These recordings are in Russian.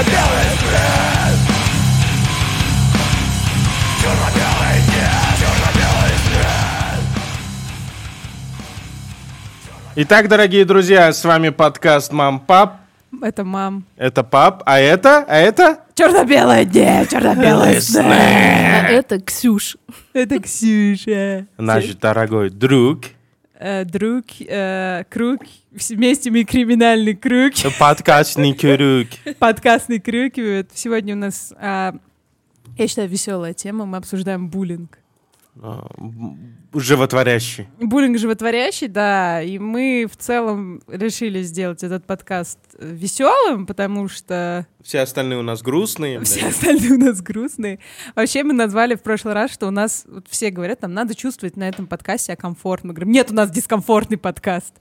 Черно-белый свет Черно-белый нет Черно-белый свет Итак, дорогие друзья, с вами подкаст «Мам, пап». Это мам. Это пап, а это, а это? Черно-белое дне, черно-белое сны. А это Ксюш. Это Ксюша. Наш дорогой друг, Э, друг, э, круг, вместе мы криминальный круг, подкастный круг. подкастный круг. И вот Сегодня у нас, а, я считаю, веселая тема. Мы обсуждаем буллинг. М, Животворящий. Буллинг животворящий, да. И мы в целом решили сделать этот подкаст веселым, потому что Все остальные у нас грустные. Все блядь. остальные у нас грустные. Вообще мы назвали в прошлый раз, что у нас вот все говорят, нам надо чувствовать на этом подкасте себя комфортно. Мы говорим, нет, у нас дискомфортный подкаст.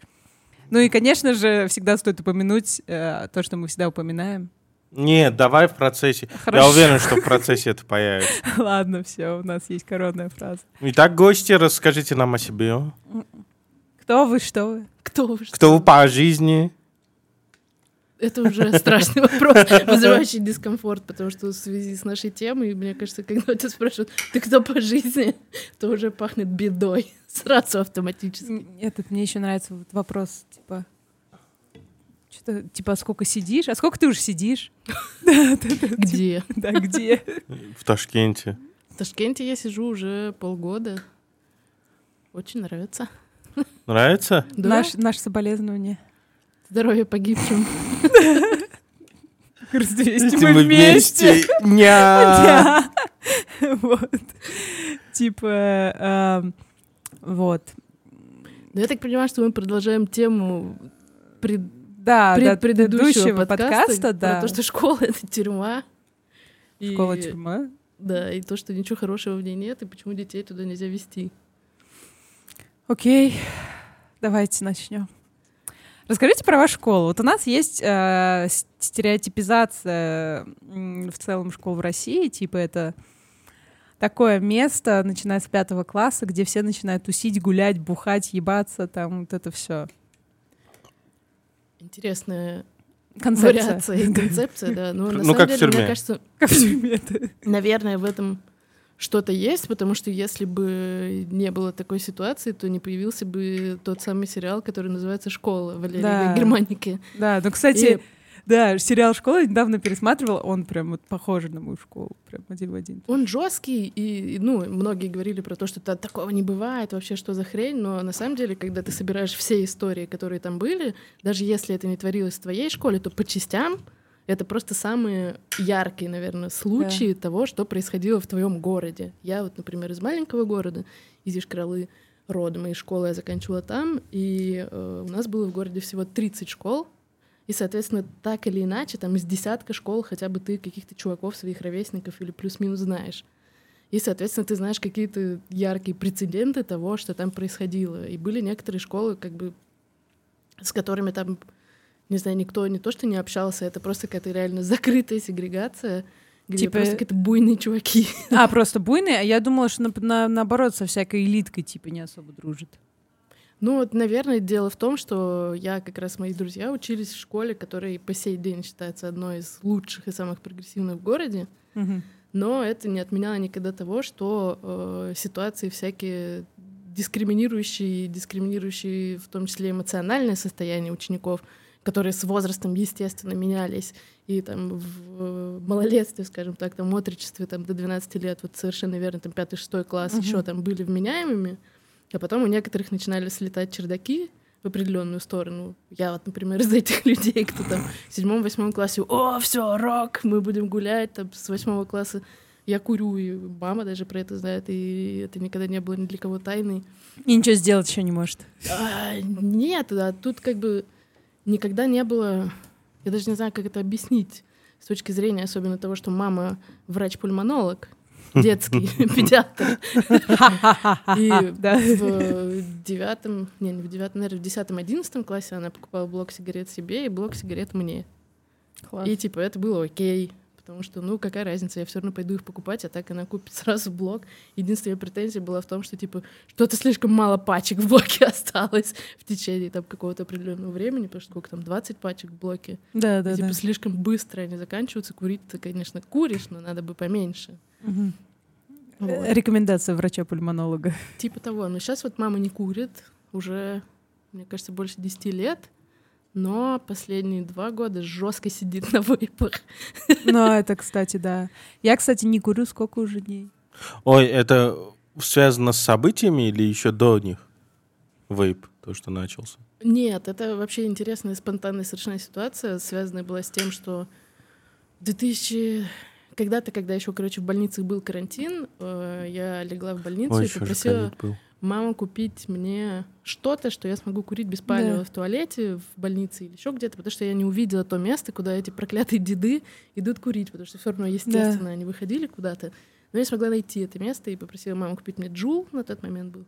Ну и, конечно же, всегда стоит упомянуть э, то, что мы всегда упоминаем. Нет, давай в процессе. Хорошо. Я уверен, что в процессе это появится. Ладно, все, у нас есть коронная фраза. Итак, гости, расскажите нам о себе. Кто вы, что вы? Кто вы? Кто вы по жизни? Это уже страшный вопрос, вызывающий дискомфорт, потому что в связи с нашей темой, мне кажется, когда тебя спрашивают, ты кто по жизни, то уже пахнет бедой. Сразу автоматически. Этот, мне еще нравится вот вопрос, типа, что-то, типа, сколько сидишь? А сколько ты уже сидишь? Где? Да, где? В Ташкенте. В Ташкенте я сижу уже полгода. Очень нравится. Нравится? Да? Наш, наше соболезнование. Здоровье погибшим. Груз 200, Если мы вместе. Ня. Да. Вот. Типа, эм, вот. Но я так понимаю, что мы продолжаем тему пред- Да, пред- да, предыдущего подкаста, подкаста, да. про то, что школа — это тюрьма. Школа тюрьма. Да, и то, что ничего хорошего в ней нет, и почему детей туда нельзя вести. Окей, давайте начнем. Расскажите про вашу школу. Вот у нас есть э, стереотипизация в целом школ в России. Типа это такое место, начиная с пятого класса, где все начинают тусить, гулять, бухать, ебаться, там вот это все. Интересная Концепция. вариация и концепция, да. Но на Ну, самом как в деле, мне тюрьме. кажется, Как в тюрьме наверное, в этом что-то есть, потому что если бы не было такой ситуации, то не появился бы тот самый сериал, который называется «Школа» Валерии Да. Германики. Да, ну, кстати, И да, сериал «Школа» недавно пересматривала, он прям вот похож на мою школу, прям один в один. он жесткий, и, ну, многие говорили про то, что «Да, такого не бывает, вообще что за хрень, но на самом деле, когда ты собираешь все истории, которые там были, даже если это не творилось в твоей школе, то по частям это просто самые яркие, наверное, случаи того, что происходило в твоем городе. Я вот, например, из маленького города, из Ишкралы, родом, и школу я заканчивала там, и э, у нас было в городе всего 30 школ, и, соответственно, так или иначе, там из десятка школ хотя бы ты каких-то чуваков, своих ровесников или плюс-минус знаешь. И, соответственно, ты знаешь какие-то яркие прецеденты того, что там происходило. И были некоторые школы, как бы, с которыми там, не знаю, никто не то что не общался, это просто какая-то реально закрытая сегрегация, где Типа- просто какие-то буйные чуваки. А, просто буйные? А я думала, что на- на- наоборот со всякой элиткой типа не особо дружит. Ну, вот, наверное, дело в том, что я как раз мои друзья учились в школе, которая по сей день считается одной из лучших и самых прогрессивных в городе. Мгм. Но это не отменяло никогда того, что э, ситуации всякие дискриминирующие, дискриминирующие в том числе эмоциональное состояние учеников, которые с возрастом, естественно, менялись. И там в э, малолетстве, скажем так, там в отрочестве там, до 12 лет, вот совершенно верно, там 5-6 класс Мгм. еще там были вменяемыми, а потом у некоторых начинали слетать чердаки в определенную сторону. Я вот, например, из этих людей, кто там в седьмом-восьмом классе, о, все, рок, мы будем гулять, там, с восьмого класса я курю, и мама даже про это знает, и это никогда не было ни для кого тайной. И ничего сделать еще не может. А, нет, да, тут как бы никогда не было, я даже не знаю, как это объяснить, с точки зрения особенно того, что мама врач-пульмонолог, детский педиатр, и в девятом, не, не в девятом, наверное, в десятом-одиннадцатом классе она покупала блок сигарет себе и блок сигарет мне. И типа это было окей, потому что, ну, какая разница, я все равно пойду их покупать, а так она купит сразу блок. Единственная претензия была в том, что, типа, что-то слишком мало пачек в блоке осталось в течение там какого-то определенного времени, потому что сколько там, 20 пачек в блоке. Да, да, И, типа, да. слишком быстро они заканчиваются. Курить ты, конечно, куришь, но надо бы поменьше. Вот. Э, Рекомендация врача-пульмонолога. Типа того. Но сейчас вот мама не курит уже, мне кажется, больше 10 лет. Но последние два года жестко сидит на вейпах. Ну, это, кстати, да. Я, кстати, не курю сколько уже дней. Ой, это связано с событиями или еще до них? Вейп, то, что начался. Нет, это вообще интересная, спонтанная совершенно ситуация, связанная была с тем, что в 2000... Когда-то, когда еще, короче, в больницах был карантин, э, я легла в больницу Ой, и попросила маму купить мне что-то, что я смогу курить без палева Да. в туалете, в больнице или еще где-то, потому что я не увидела то место, куда эти проклятые деды идут курить, потому что все равно, естественно, они выходили куда-то. Но я смогла найти это место и попросила маму купить мне джул, на тот момент был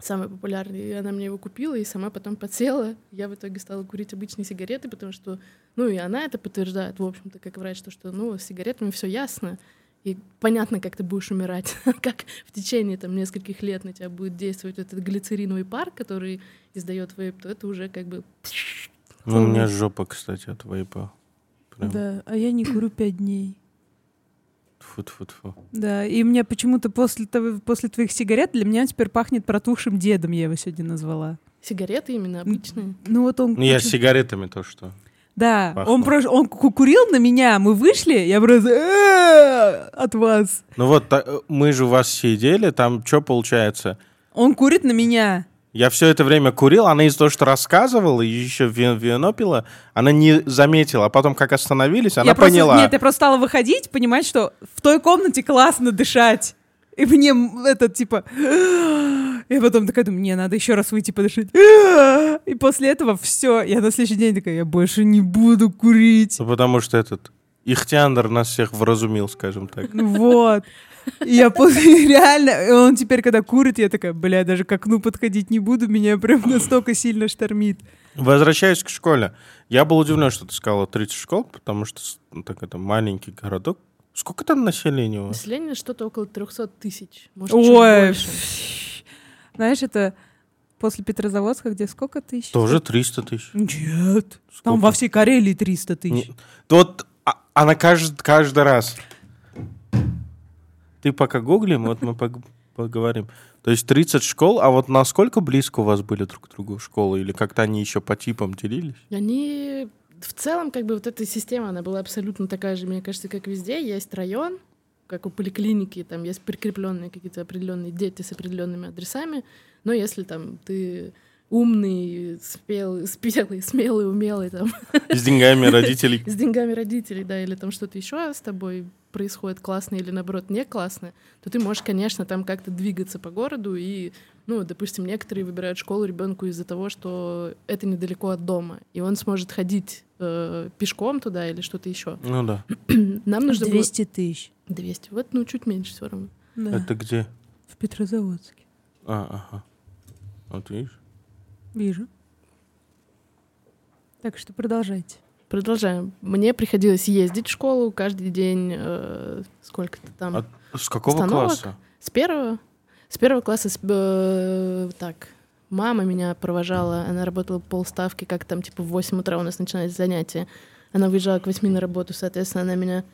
самый популярный, и она мне его купила, и сама потом подсела. Я в итоге стала курить обычные сигареты, потому что, ну, и она это подтверждает, в общем-то, как врач, то, что, ну, с сигаретами все ясно, и понятно, как ты будешь умирать, как в течение там нескольких лет на тебя будет действовать этот глицериновый пар, который издает вейп, то это уже как бы Ну, у меня жопа, кстати, от вейпа. Прям. Да, а я не курю пять дней. Тьфу-тьфу-тьфу. Да, и мне почему-то после, того, после твоих сигарет для меня теперь пахнет протухшим дедом, я его сегодня назвала. сигареты именно обычные. Ну вот он... Ну, я с сигаретами то, что. Да, пахло. он, прош- он ку- курил на меня, мы вышли, я просто «Э, от вас. Ну вот, та- э, мы же у вас сидели, там что получается? Он курит на меня. Я все это время курил, она из-за того, что рассказывала, и еще вино, пила, она не заметила. А потом, как остановились, она я просто, поняла. Нет, я просто стала выходить, понимать, что в той комнате классно дышать. И мне м, это типа... И потом такая думаю, мне надо еще раз выйти подышать. И после этого все. Я на следующий день такая, я больше не буду курить. Потому что этот Ихтиандр нас всех вразумил, скажем так. Ну Вот. И я после реально, он теперь, когда курит, я такая, бля, даже к окну подходить не буду, меня прям настолько сильно штормит. Возвращаясь к школе. Я был удивлен, что ты сказала 30 школ, потому что ну, так это маленький городок. Сколько там населения у вас? Население что-то около 300 тысяч, может, чуть Ой, больше. знаешь, это после Петрозаводска, где сколько тысяч? Тоже 300 тысяч. Нет. Там Сколько? во всей Карелии 300 тысяч. Не- Вот а- она каждый, каждый раз. Ты пока гуглим, вот мы пог- поговорим. То есть 30 школ, а вот насколько близко у вас были друг к другу школы? Или как-то они еще по типам делились? Они в целом, как бы вот эта система, она была абсолютно такая же, мне кажется, как везде. Есть район, как у поликлиники, там есть прикрепленные какие-то определенные дети с определенными адресами. Но если там ты умный, спелый, спелый, смелый, умелый, там, С деньгами родителей. с деньгами родителей, да, или там что-то еще с тобой происходит классное или наоборот не классное, то ты можешь, конечно, там как-то двигаться по городу и, ну, допустим, некоторые выбирают школу ребенку из-за того, что это недалеко от дома, и он сможет ходить э, пешком туда или что-то еще. Ну да. Нам нужно 200 тысяч. было 200, вот, ну, чуть меньше все равно. Да. Это где? В Петрозаводске. А, ага. Вот видишь? Вижу. Так что продолжайте. Продолжаем. Мне приходилось ездить в школу каждый день, э, сколько-то там. А с какого Остановок? класса? С первого? С первого класса, с, э, так, мама меня провожала, она работала полставки, как там, типа, в 8 утра у нас начинались занятия. Она выезжала к 8 на работу, соответственно, она меня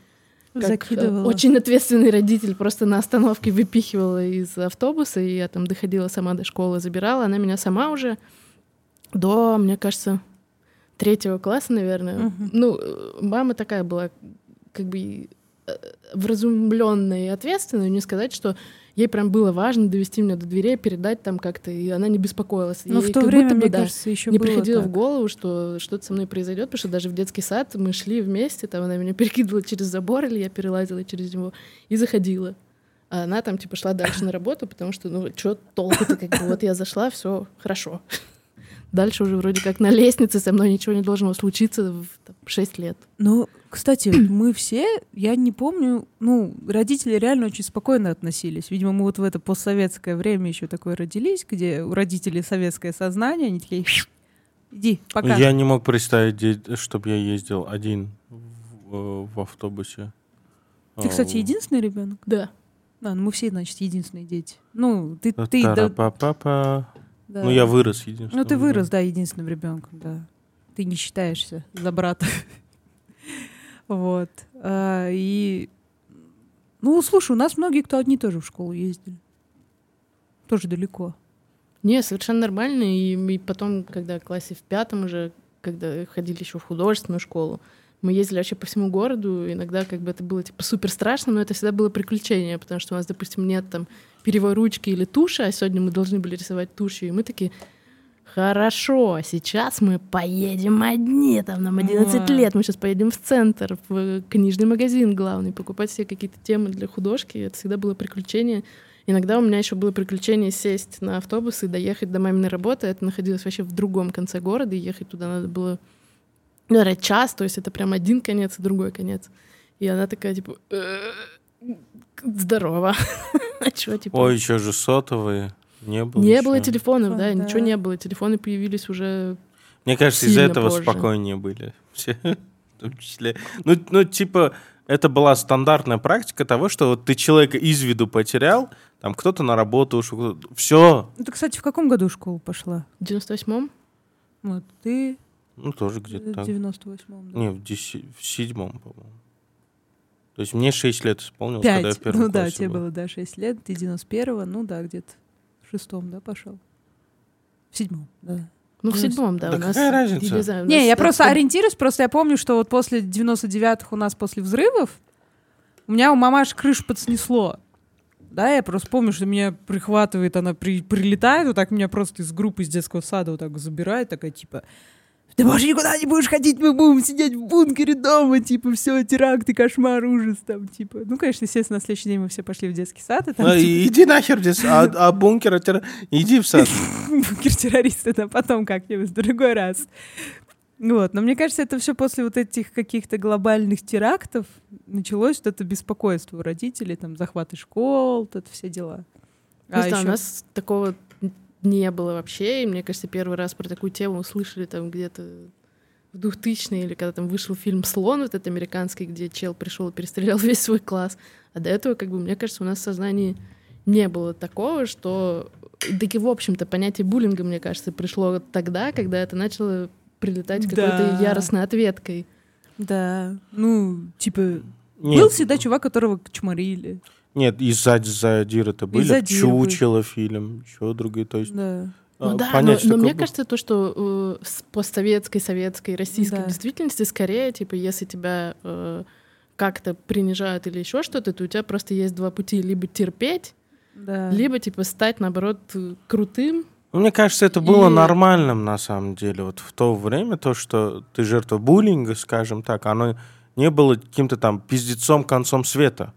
как э, Закидывала. очень ответственный родитель просто на остановке выпихивала из автобуса, и я там доходила сама до школы, забирала. Она меня сама уже до, мне кажется, третьего класса, наверное. Мгм. Ну, мама такая была, как бы э, вразумленная и ответственная, не сказать, что ей прям было важно довести меня до дверей, передать там как-то, и она не беспокоилась. Но Ей в то время, будто бы, мне да, кажется, еще не приходило так. в голову, что что-то со мной произойдет, потому что даже в детский сад мы шли вместе, там она меня перекидывала через забор, или я перелазила через него и заходила. А она там типа шла дальше на работу, потому что, ну, что толку-то, как бы, вот я зашла, все хорошо. Дальше уже вроде как на лестнице со мной ничего не должно случиться в там, 6 лет. Ну, кстати, мы все, я не помню, ну, родители реально очень спокойно относились. Видимо, мы вот в это постсоветское время еще такое родились, где у родителей советское сознание, они такие, иди, пока. Я не мог представить, чтобы я ездил один в, в, в автобусе. Ты, кстати, А, единственный ребенок? Да. Да, ну мы все, значит, единственные дети. Ну, ты, ты, да. Да. Ну, я вырос единственным. Ну, ты вырос, да, единственным ребенком, да. Ты не считаешься за брата. Вот. А, И, ну, слушай, у нас многие, кто одни тоже в школу ездили. Тоже далеко. Не, совершенно нормально. И, и потом, когда в классе в пятом уже, когда ходили еще в художественную школу, мы ездили вообще по всему городу. Иногда как бы это было типа супер страшно, но это всегда было приключение, потому что у нас, допустим, нет там перьевой ручки или туши, а сегодня мы должны были рисовать тушью, и мы такие, хорошо, сейчас мы поедем одни, там нам 11 Ой. лет, мы сейчас поедем в центр, в книжный магазин главный, покупать себе какие-то темы для художки, это всегда было приключение. Иногда у меня еще было приключение сесть на автобус и доехать до маминой работы. Это находилось вообще в другом конце города, и ехать туда надо было, наверное, час, то есть это прям один конец и другой конец. И она такая, типа, «Э, здорово. А чё, типа? Ой, еще же сотовые. Не было Не еще. было телефонов, А, да, да. ничего не было. Телефоны появились уже... Мне кажется, из-за этого позже. спокойнее были все. В том числе. Ну, ну, типа, это была стандартная практика того, что вот ты человека из виду потерял, там кто-то на работу ушел, все. Ну, ты, кстати, в каком году в школу пошла? В 98-м? Вот, ты Ну, тоже в где-то так. 98-м, да? Не, в, деси- в седьмом, по-моему. То есть мне 6 лет исполнилось, когда я в Пять. первом Ну да, классе тебе был. было, да, 6 лет. Ты 91-го, ну да, где-то в шестом, да, пошел? В седьмом, да. Ну, в Ну, седьмом, да. да у нас, какая разница? не знаю, Не, я это- просто ориентируюсь, просто я помню, что вот после 99-х у нас после взрывов у меня у мамаш крышу подснесло. Да, я просто помню, что меня прихватывает, она при- прилетает, вот так меня просто из группы из детского сада вот так забирает, такая типа, ты больше никуда не будешь ходить, мы будем сидеть в бункере дома, типа, все, теракты, кошмар, ужас, там, типа. Ну, конечно, естественно, на следующий день мы все пошли в детский сад, и там, А, типа, Иди нахер здесь, а, а бункер, а тера- иди в сад. бункер террориста, это потом как-нибудь в другой раз. Вот, но мне кажется, это все после вот этих каких-то глобальных терактов началось вот это беспокойство у родителей, там захваты школ, вот это все дела. Ну, да, ещё- у нас такого не было вообще. И мне кажется, первый раз про такую тему услышали там где-то в 2000-е или когда там вышел фильм «Слон», вот этот американский, где чел пришел и перестрелял весь свой класс. А до этого, как бы, мне кажется, у нас в сознании не было такого, что... Да и, в общем-то, понятие буллинга, мне кажется, пришло тогда, когда это начало прилетать какой-то Да. яростной ответкой. Да, ну, типа, был Нет, всегда чувак, которого чморили. Нет, и задир это были, задир был. чучело фильм, еще другие, то есть Да. а, Ну да, понять, но, но мне было. кажется, то, что э, с постсоветской, советской, российской Да. действительности скорее, типа, если тебя э, как-то принижают или еще что-то, то у тебя просто есть два пути: либо терпеть, Да. либо типа стать наоборот э, крутым. Ну, Мне кажется, это было И- нормальным на самом деле. Вот в то время то, что ты жертва буллинга, скажем так, оно не было каким-то там пиздецом концом света.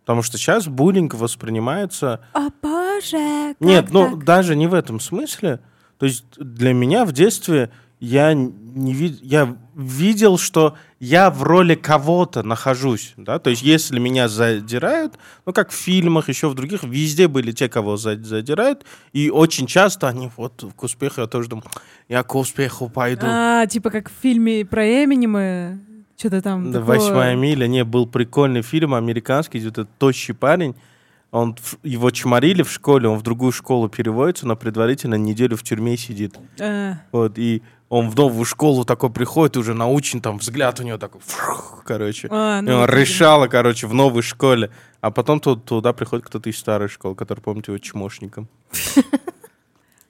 Потому что сейчас буллинг воспринимается... О, боже, Нет, ну так? даже не в этом смысле. То есть для меня в детстве я не вид... я видел, что я в роли кого-то нахожусь, да, то есть если меня задирают, ну как в фильмах, еще в других, везде были те, кого за- задирают, и очень часто они вот к успеху, я тоже думаю, я к успеху пойду. А, типа как в фильме про Эминема, что-то там такое. Восьмая миля, не, был прикольный фильм американский, где этот тощий парень, он, его чморили в школе, он в другую школу переводится, но предварительно неделю в тюрьме сидит. А, Вот, и он в новую школу такой приходит, уже научен, там взгляд у него такой, фрух, короче. а, и ну, он вот, решала, короче, в новой школе. А потом тут, туда приходит кто-то из старой школы, который, помните, его чмошником.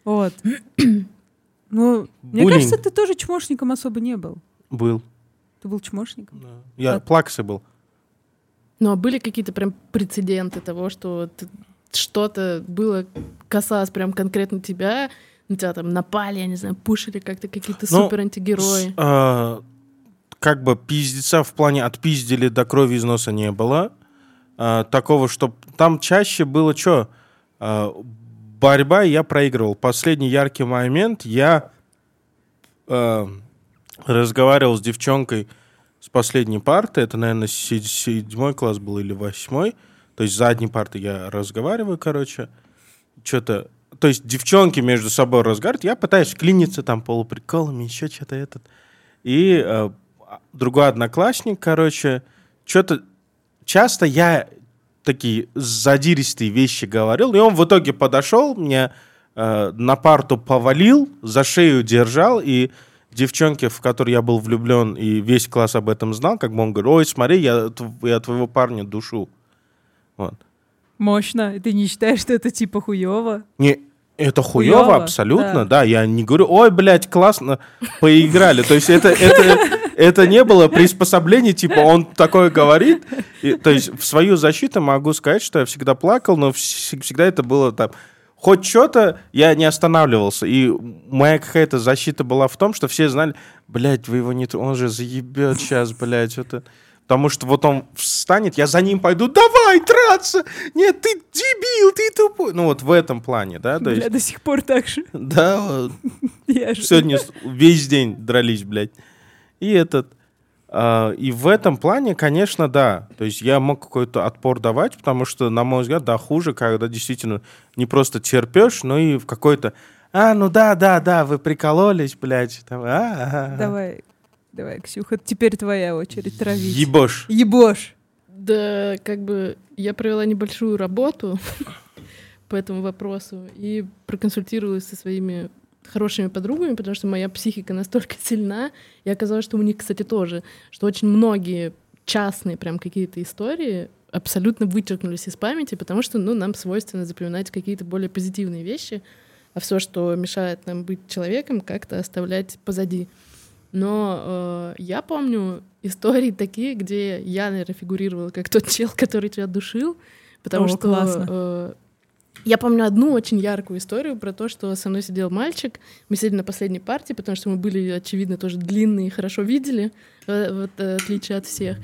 Вот. Ну, мне кажется, ты тоже чмошником особо не был. Был. Ты был чмошником? Я А- плаксы был. Ну а были какие-то прям прецеденты того, что ты- что-то было касалось прям конкретно тебя, на тебя там напали, я не знаю, пушили как-то какие-то Ну, супер антигерои. С- а, как бы пиздеца в плане отпиздили до крови из носа не было. А, такого, что там чаще было что? борьба, и я проигрывал. Последний яркий момент я а, разговаривал с девчонкой с последней парты. Это, наверное, се- седьмой класс был или восьмой. То есть задней парты я разговариваю, короче. Что-то... То есть девчонки между собой разговаривают. Я пытаюсь клиниться там полуприколами, еще что-то этот. И э, другой одноклассник, короче, что-то часто я такие задиристые вещи говорил, и он в итоге подошел, мне э, на парту повалил, за шею держал, и девчонке, в которой я был влюблен, и весь класс об этом знал, как бы он говорит, ой, смотри, я, я твоего парня душу. Вот. Мощно. И Ты не считаешь, что это типа хуево? Не, это хуево, абсолютно, да. да. Я не говорю, ой, блядь, классно, поиграли. То есть это, это, это не было приспособление, типа он такое говорит. И, то есть в свою защиту могу сказать, что я всегда плакал, но вс- всегда это было там... Хоть что-то я не останавливался. И моя какая-то защита была в том, что все знали, блядь, вы его не... Он же заебет сейчас, блядь, что-то... Потому что вот он встанет, я за ним пойду, давай, драться! Нет, ты дебил, ты тупой. Ну вот в этом плане, да, то Бля, есть... до сих пор так же. Да, вот сегодня весь день дрались, блядь. И этот... а, и в этом плане, конечно, да. То есть я мог какой-то отпор давать, потому что, на мой взгляд, да, хуже, когда действительно не просто терпешь, но и в какой-то... А, ну да, да, да, вы прикололись, блядь. Там, а, а, а». Давай, давай, Ксюха, теперь твоя очередь травить. Ебошь. Ебошь. Да, как бы я провела небольшую работу по этому вопросу и проконсультировалась со своими хорошими подругами, потому что моя психика настолько сильна, и оказалось, что у них, кстати, тоже, что очень многие частные прям какие-то истории абсолютно вычеркнулись из памяти, потому что, ну, нам свойственно запоминать какие-то более позитивные вещи, а все, что мешает нам быть человеком, как-то оставлять позади. Но э, я помню истории такие, где я, наверное, фигурировала как тот чел, который тебя душил, потому О, что классно. э, я помню одну очень яркую историю про то, что со мной сидел мальчик. Мы сидели на последней партии, потому что мы были, очевидно, тоже длинные и хорошо видели, э, вот, э, в отличие от всех.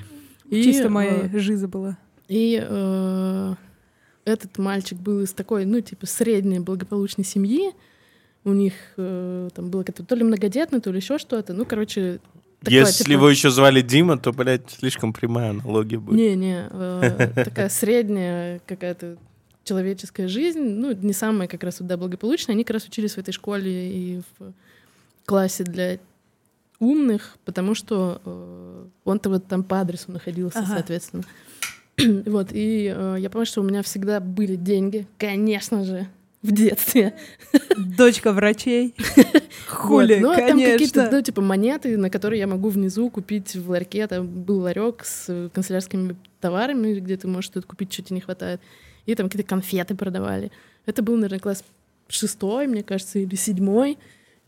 И, Чисто э, моя жиза была. и э, этот мальчик был из такой, ну, типа, средней благополучной семьи. У них э, там было как-то то ли многодетно, то ли еще что-то. Ну, короче, такое, Если типа, его еще звали Дима, то, блядь, слишком прямая аналогия будет. Не-не, э, такая средняя какая-то человеческая жизнь, ну, не самая как раз да, благополучная. Они как раз учились в этой школе и в классе для умных, потому что э, он-то вот там по адресу находился, Ага. соответственно. вот, и э, я помню, что у меня всегда были деньги, конечно же, в детстве. Дочка врачей. Хули, Вот, ну, а там какие-то, конечно. ну, типа, монеты, на которые я могу внизу купить в ларьке. Там был ларек с э, канцелярскими товарами, где ты можешь что-то купить, что тебе не хватает. И там какие-то конфеты продавали. Это был, наверное, класс шестой, мне кажется, или седьмой.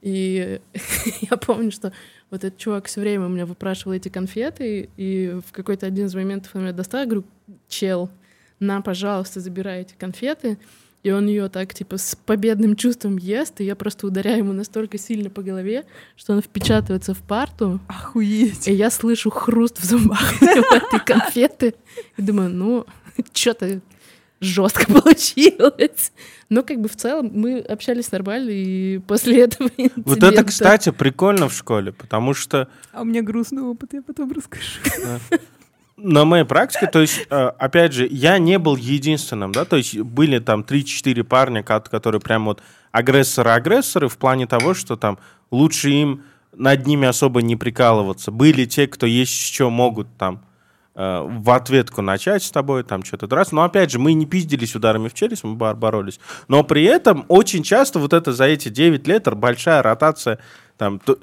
И я помню, что вот этот чувак все время у меня выпрашивал эти конфеты, и в какой-то один из моментов он меня достал, я говорю, чел, на, пожалуйста, забирай эти конфеты. И он ее так, типа, с победным чувством ест, и я просто ударяю ему настолько сильно по голове, что он впечатывается в парту, Охуеть. и я слышу хруст в зубах этой конфеты. И думаю, ну, что-то жестко получилось. Но как бы в целом мы общались нормально, и после этого Вот это, инцидента- кстати, прикольно в школе, потому что А у меня грустный опыт, я потом расскажу. на моей практике, то есть, э, опять же, я не был единственным, да, то есть были там 3-4 парня, ко- которые прям вот агрессоры-агрессоры в плане того, что там лучше им над ними особо не прикалываться. Были те, кто есть еще могут там э, в ответку начать с тобой, там что-то драться. Но опять же, мы не пиздились ударами в челюсть, мы бар- боролись. Но при этом очень часто вот это за эти 9 лет большая ротация, там, то-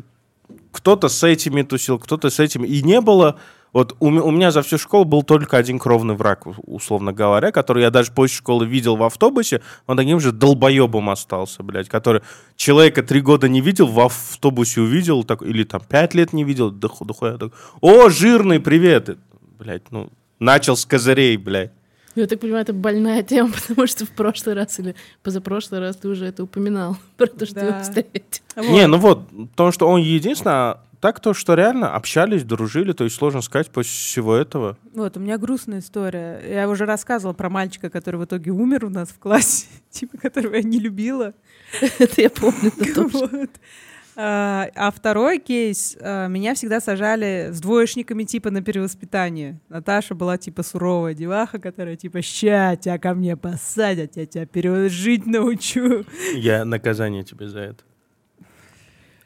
кто-то с этими тусил, кто-то с этими. И не было... Вот у, у меня за всю школу был только один кровный враг, условно говоря, который я даже после школы видел в автобусе. Он таким же долбоебом остался, блядь, который человека три года не видел, в автобусе увидел, так, или там пять лет не видел, да хуя так, О, жирный, привет! Блядь, ну, начал с козырей, блядь. Я так понимаю, это больная тема, потому что в прошлый раз или позапрошлый раз ты уже это упоминал, про то, что ты Да. его встретил. Не, ну вот, потому что он единственный, а так то, что реально общались, дружили, то есть сложно сказать после всего этого. Вот, у меня грустная история. Я уже рассказывала про мальчика, который в итоге умер у нас в классе, типа, которого я не любила. Это я помню. Вот. А а второй кейс, а, меня всегда сажали с двоечниками типа на перевоспитание. Наташа была типа суровая деваха, которая типа ща тебя ко мне посадят, я тебя пере- жить научу. Я наказание тебе за это.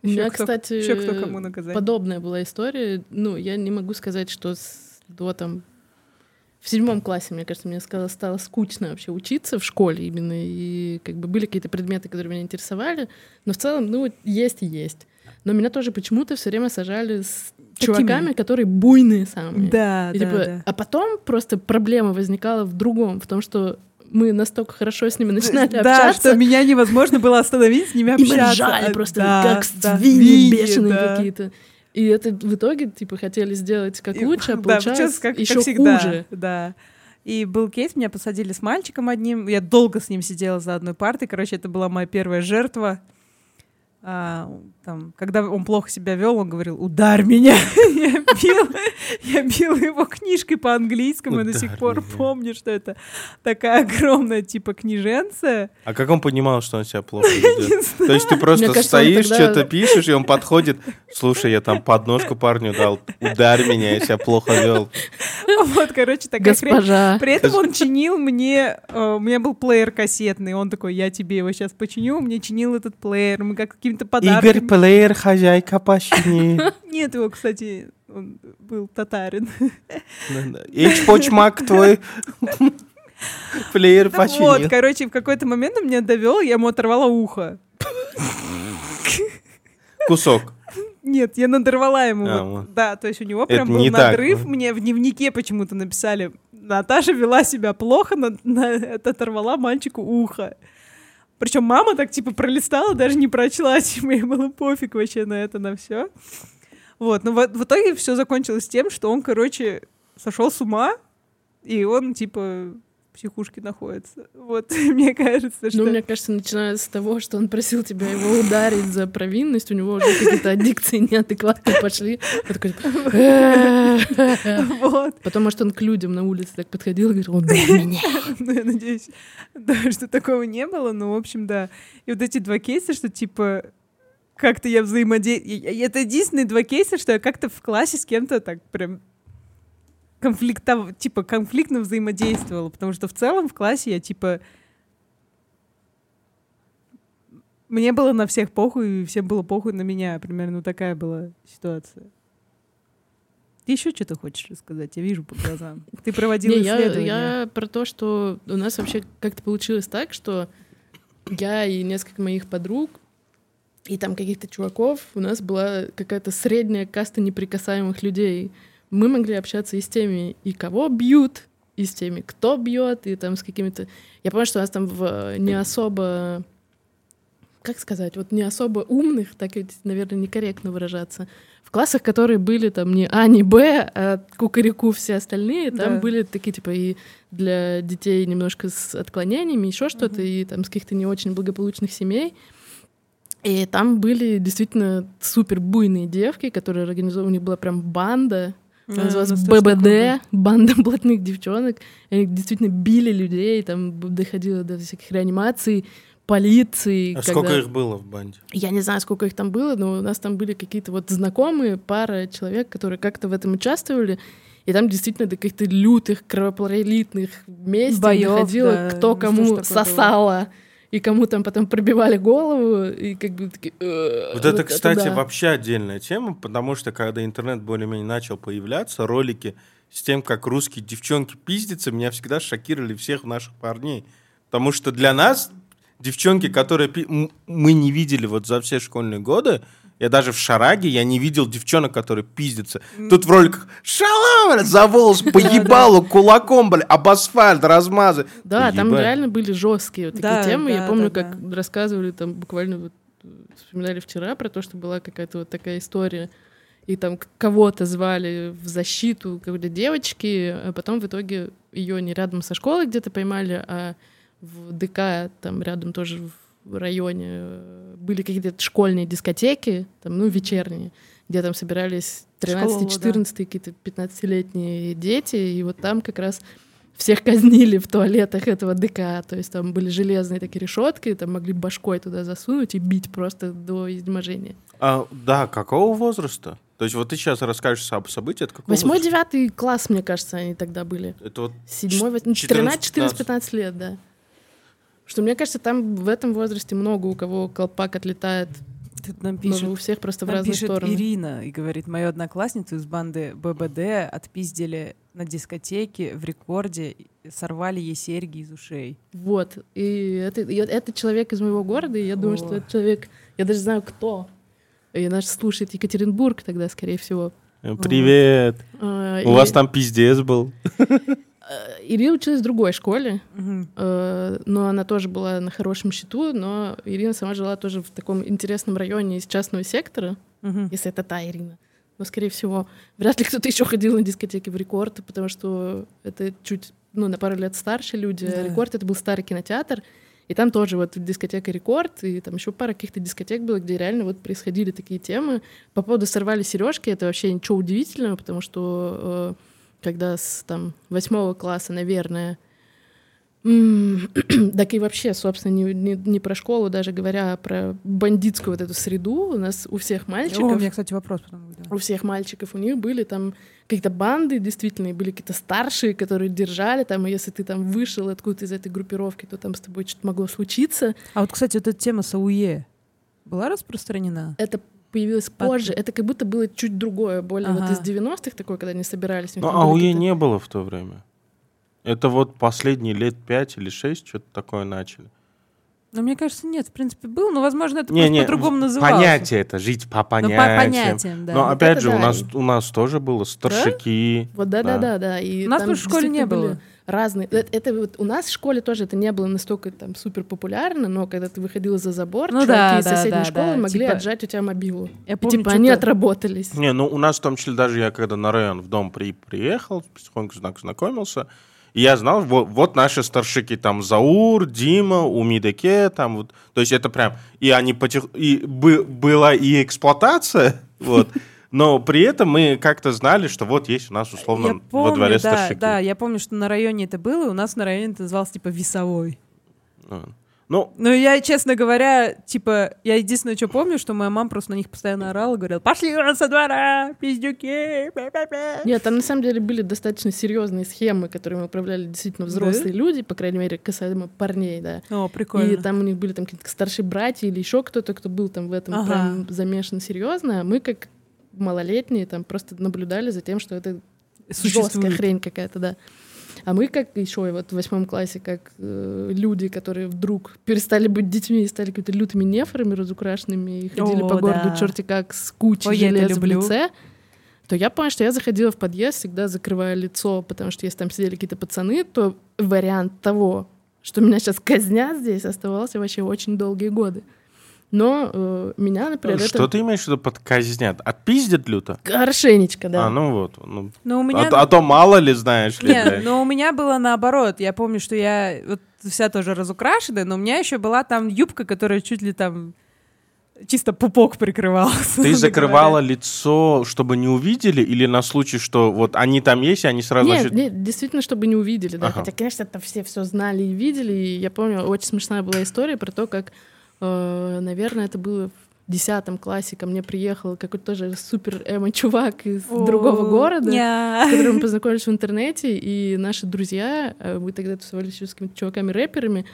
У меня, кто- кстати, ещё кто кому наказание. подобная была история. Ну, я не могу сказать, что с- до там в седьмом классе, мне кажется, мне стало, стало скучно вообще учиться в школе именно, и как бы были какие-то предметы, которые меня интересовали, но в целом, ну, есть и есть. Но меня тоже почему-то все время сажали с Какими? чуваками, которые буйные самые. Да, И да, типа, да. А потом просто проблема возникала в другом, в том, что мы настолько хорошо с ними начинали Да, общаться, что меня невозможно было остановить с ними и мы общаться. ржали А, просто да, как да, свиньи бешеные да. какие-то. И это в итоге, типа, хотели сделать как И- лучше, а да, получалось как, еще как всегда, хуже. Да. И был кейс, меня посадили с мальчиком одним. Я долго с ним сидела за одной партой. Короче, это была моя первая жертва. А, там, когда он плохо себя вел, он говорил, ударь меня. я, бил, я бил его книжкой по-английскому, и до сих пор меня. помню, что это такая огромная, типа, книженция. А как он понимал, что он себя плохо ведет? То есть ты просто Мне кажется, стоишь, тогда- что-то пишешь, и он подходит, слушай, я там подножку парню дал, ударь меня, я себя плохо вел. Вот, короче, такая хрень. Госпожа. При этом он чинил мне, э, у меня был плеер кассетный, он такой, я тебе его сейчас починю, мне чинил этот плеер, мы как каким-то подарком. Игорь Плеер, хозяйка почини. Нет его, кстати, он был татарин. Эйч-почмак твой плеер Да Вот, починил. короче, в какой-то момент он меня довел, я ему оторвала ухо. Кусок. Нет, я надорвала ему. А, вот. вот. Да, то есть у него Это прям был не так, надрыв. ну. Мне в дневнике почему-то написали, Наташа вела себя плохо, на- на- это оторвала мальчику ухо. Причем мама так типа пролистала, даже не прочла, типа, ей было пофиг вообще на это, на все. Вот, но в, в итоге все закончилось тем, что он, короче, сошел с ума, и он типа психушке находится. Вот, мне кажется, что... Ну, мне кажется, начиная с того, что он просил тебя его ударить за провинность, у него уже какие-то аддикции неадекватные пошли. Он. Вот. Потом, может, он к людям на улице так подходил и говорил, ударь меня. Ну, я надеюсь, что такого не было, но, в общем, да. И вот эти два кейса, что, типа, как-то я взаимодействую... Это единственные два кейса, что я как-то в классе с кем-то так прям конфликтов... типа, конфликтно взаимодействовала, потому что в целом в классе я, типа... Мне было на всех похуй, и всем было похуй на меня. Примерно такая была ситуация. Ты еще что-то хочешь рассказать? Я вижу по глазам. Ты проводила Не, я, исследование. я про то, что у нас вообще как-то получилось так, что я и несколько моих подруг и там каких-то чуваков, у нас была какая-то средняя каста неприкасаемых людей. Мы могли общаться и с теми, и кого бьют, и с теми, кто бьет, и там с какими-то... Я помню, что у нас там в не особо... Как сказать? Вот не особо умных, так ведь, наверное, некорректно выражаться. В классах, которые были там не А, не Б, а кукареку все остальные, там Да. были такие, типа, и для детей немножко с отклонениями, еще что-то, и там с каких-то не очень благополучных семей. И там были действительно супер буйные девки, которые организовали, у них была прям банда, Да, она называлась тоже такое ББД, банда блатных девчонок. Они действительно били людей, там доходило до всяких реанимаций, полиции. А когда- сколько их было в банде? Я не знаю, сколько их там было, но у нас там были какие-то вот знакомые, пара человек, которые как-то в этом участвовали. И там действительно до каких-то лютых, кровопролитных Боёв, доходило, да, кто у нас кому такое было. И кому там потом пробивали голову, и как бы такие... «Э, Вот это, кстати, да». вообще отдельная тема, потому что когда интернет более-менее начал появляться, ролики с тем, как русские девчонки пиздятся, меня всегда шокировали всех наших парней. Потому что для нас девчонки, которые пи- мы не видели вот за все школьные годы, я даже в Шараге, я не видел девчонок, которые пиздятся. Тут в роликах шалом, блядь, за волос поебалу кулаком, блядь, об асфальт размазы. Да, там реально были жесткие вот такие темы. Я помню, как рассказывали там буквально вот э, вспоминали вчера про то, что была какая-то вот такая история. И там кого-то звали в защиту какой-то девочки, а потом в итоге ее не рядом со школой где-то поймали, а в ДК, там рядом тоже в районе э, были какие-то школьные дискотеки, там, ну, вечерние, где там собирались Школа, 13-14 какие-то 15-летние дети, и вот там как раз всех казнили в туалетах этого ДК, то есть там были железные такие решетки, там могли башкой туда засунуть и бить просто до изнеможения. А, да, какого возраста? То есть вот ты сейчас расскажешь об событии, от какого Восьмой, девятый класс, мне кажется, они тогда были. Это вот Седьмой, восьмой, 14, 13, 14, 15 лет, да. Что мне кажется, там в этом возрасте много у кого колпак отлетает Тут нам Но пишет, у всех просто в разные пишет стороны. Ирина и говорит, мою одноклассницу из банды ББД отпиздили на дискотеке в рекорде, сорвали ей серьги из ушей. Вот. И это, и это человек из моего города, и я думаю, что О. этот человек, я даже знаю, кто. И наш слушает Екатеринбург тогда, скорее всего. Э, Привет. А, У и- вас там пиздец был. э, Ирина училась в другой школе, э, но она тоже была на хорошем счету, но Ирина сама жила тоже в таком интересном районе из частного сектора, Мгм. если это та Ирина. Но, скорее всего, вряд ли кто-то еще ходил на дискотеки в рекорд, потому что это чуть, ну, на пару лет старше люди. Да. Рекорд — это был старый кинотеатр, и там тоже вот дискотека Рекорд, и там еще пара каких-то дискотек было, где реально вот происходили такие темы. По поводу «Сорвали сережки» это вообще ничего удивительного, потому что э, когда с там восьмого класса, наверное, так и вообще, собственно, не, не, не про школу, даже говоря а про бандитскую вот эту среду, у нас у всех О, мальчиков у меня, кстати, вопрос потом да. у всех мальчиков, у них были там какие-то банды, действительно, и были какие-то старшие, которые держали там, и если ты там вышел откуда-то из этой группировки, то там с тобой что-то могло случиться. А вот, кстати, вот эта тема с АУЕ была распространена? Это появилось Потом. позже, это как будто было чуть другое, более вот Ага. из 90-х такое, когда они собирались. у Ну, АУЕ какие-то- не было в то время. Это вот последние лет пять или шесть что-то такое начали. Ну, мне кажется, нет, в принципе, был, но, возможно, это Не, просто не, по-другому называлось. понятие это, жить по Ну, по понятиям. понятиям, да. Но Вот опять это же, у да. нас, у нас тоже было старшики. Вот да, да, да, да. И У нас в школе не было. были Разные. Это, это вот у нас в школе тоже это не было настолько там супер популярно, но когда ты выходила за забор, Ну чуваки да, из соседней да, школы да. могли Типа- отжать у тебя мобилу. Я И, помню, типа они отработались. Не, ну у нас в том числе даже я когда на район в дом при, приехал, потихоньку знак знакомился, и я знал, вот, вот наши старшики, там Заур, Дима, Умидеке, там вот, то есть это прям, и они потих, и бы- была и эксплуатация, вот, но при этом мы как-то знали, что вот есть у нас условно Я во помню, дворе да, старшики. да, я помню, что на районе это было, и у нас на районе это называлось типа весовой. Ну, Ну, Ну, я, честно говоря, типа, я единственное, что помню, что моя мама просто на них постоянно орала, говорила, пошли вон со двора, пиздюки, бе-бе-бе». Нет, там на самом деле были достаточно серьезные схемы, которыми управляли действительно взрослые люди, по крайней мере, касаемо парней, да. О, прикольно. И там у них были там какие-то старшие братья или еще кто-то, кто был там в этом Ага. прям замешан серьезно, а мы как малолетние там просто наблюдали за тем, что это жесткая Существует. хрень какая-то, да. А мы как еще и вот в восьмом классе, как э, люди, которые вдруг перестали быть детьми и стали какими-то лютыми нефрами разукрашенными и ходили О, по городу да. черти как с кучей Ой, железа в лице, то я поняла, что я заходила в подъезд, всегда закрывая лицо, потому что если там сидели какие-то пацаны, то вариант того, что меня сейчас казнят здесь, оставался вообще очень долгие годы. Но э, меня, например, что это ты имеешь в виду под казнят? Отпиздят люто? хорошенечко, да. А, ну вот. Ну, Но у меня... а, то- а то мало ли, знаешь ли, Не, блядь. но у меня было наоборот. Я помню, что я вот вся тоже разукрашенная, но у меня еще была там юбка, которая чуть ли там чисто пупок прикрывал. Ты закрывала лицо, чтобы не увидели, или на случай, что вот они там есть, и они сразу... Нет, значит, нет, действительно, чтобы не увидели, да. Ага. Хотя, конечно, это все все знали и видели. И я помню, очень смешная была история про то, как, наверное, это было в десятом классе ко мне приехал какой-то тоже супер эмо чувак из другого города. с которым мы познакомились в интернете, и наши друзья, э, мы тогда тусовались еще с какими-то чуваками-рэперами,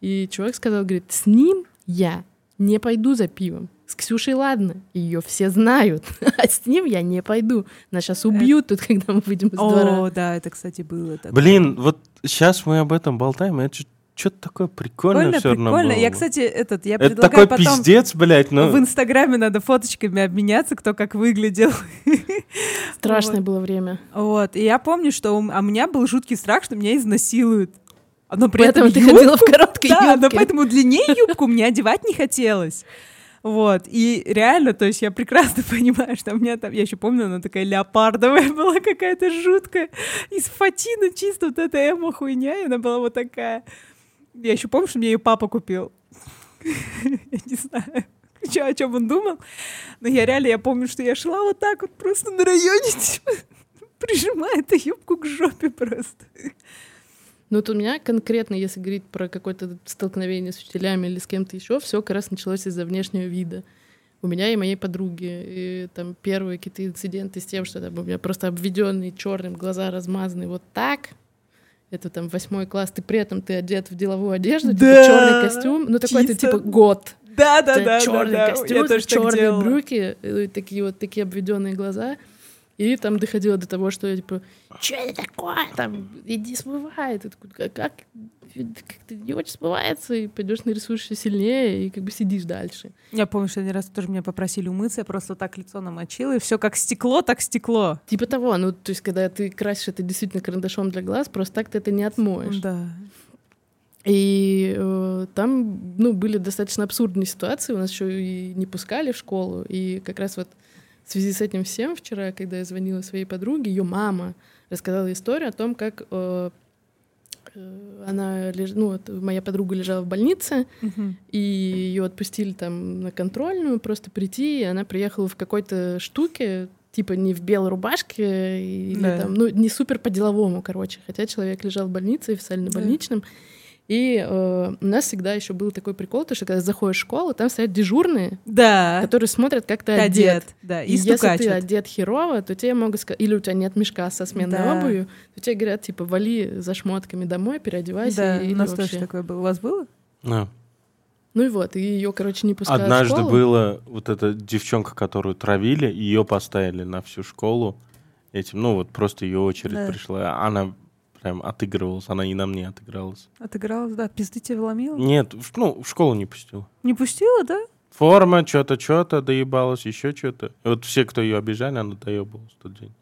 и чувак сказал, говорит, с ним я не пойду за пивом. С Ксюшей ладно, ее все знают, а с ним я не пойду. Нас сейчас убьют тут, когда мы выйдем из двора. О, да, это, кстати, было. такое. Блин, вот сейчас мы об этом болтаем, и это что-то такое прикольное Прикольно, все равно прикольно. было. Я, кстати, этот, я это предлагаю такой потом... пиздец, блядь, ну... В Инстаграме надо фоточками обменяться, кто как выглядел. Страшное Вот. было время. Вот. И я помню, что у, а у меня был жуткий страх, что меня изнасилуют. Но при Поэтому этом ты юбку- ходила в короткой Да, но юбке. поэтому длиннее юбку мне одевать не хотелось. Вот, и реально, то есть я прекрасно понимаю, что у меня там, я еще помню, она такая леопардовая была какая-то жуткая, из фатина чисто вот эта эмо хуйня, и она была вот такая. Я еще помню, что мне ее папа купил. Я не знаю, о чем он думал, но я реально, я помню, что я шла вот так вот просто на районе, типа, прижимая эту юбку к жопе просто. Ну, вот у меня конкретно, если говорить про какое-то столкновение с учителями или с кем-то еще, все как раз началось из-за внешнего вида. У меня и моей подруги. И там первые какие-то инциденты с тем, что там, у меня просто обведенные черным, глаза размазаны вот так. Это там восьмой класс, ты при этом ты одет в деловую одежду, Да, типа черный костюм, ну такой ты чисто. типа год. Да, да, да, черный да. костюм, черные брюки, такие вот такие обведенные глаза. И там доходило до того, что я типа, что это такое? Там, иди смывай. Ты такой, как, как, как-то не очень смывается, и пойдешь нарисуешься сильнее, и как бы сидишь дальше. Я помню, что один раз тоже меня попросили умыться, я просто так лицо намочила, и все как стекло, так стекло. Типа того, ну, то есть, когда ты красишь это действительно карандашом для глаз, просто так ты это не отмоешь. Да. И э, там, ну, были достаточно абсурдные ситуации, у нас еще и не пускали в школу, и как раз вот в связи с этим всем вчера, когда я звонила своей подруге, ее мама рассказала историю о том, как э, э, она, ну, моя подруга лежала в больнице, Мгм. и ее отпустили там на контрольную, просто прийти, и она приехала в какой-то штуке, типа не в белой рубашке, или Да. там, ну, не супер по-деловому, короче, хотя человек лежал в больнице, официально Да. больничном, и э, у нас всегда еще был такой прикол, то, что когда заходишь в школу, там стоят дежурные, Да. которые смотрят, как ты Ты одет. одет. Да, И и если ты одет херово, то тебе могут сказать, или у тебя нет мешка со сменной Да. обувью, то тебе говорят, типа, вали за шмотками домой, переодевайся. Да, или у нас вообще. тоже такое было. У вас было? Да. Ну и вот, и ее, короче, не пускают в Однажды школу. было вот эта девчонка, которую травили, ее поставили на всю школу. Этим, ну вот просто ее очередь Да. пришла. Она прям отыгрывалась, она и на мне отыгралась. Отыгралась, да. Пизды тебе вломила? Нет, в- ну, в школу не пустила. Не пустила, да? Форма, что-то, что-то, доебалась, еще что-то. И вот все, кто ее обижали, она доебалась в тот день.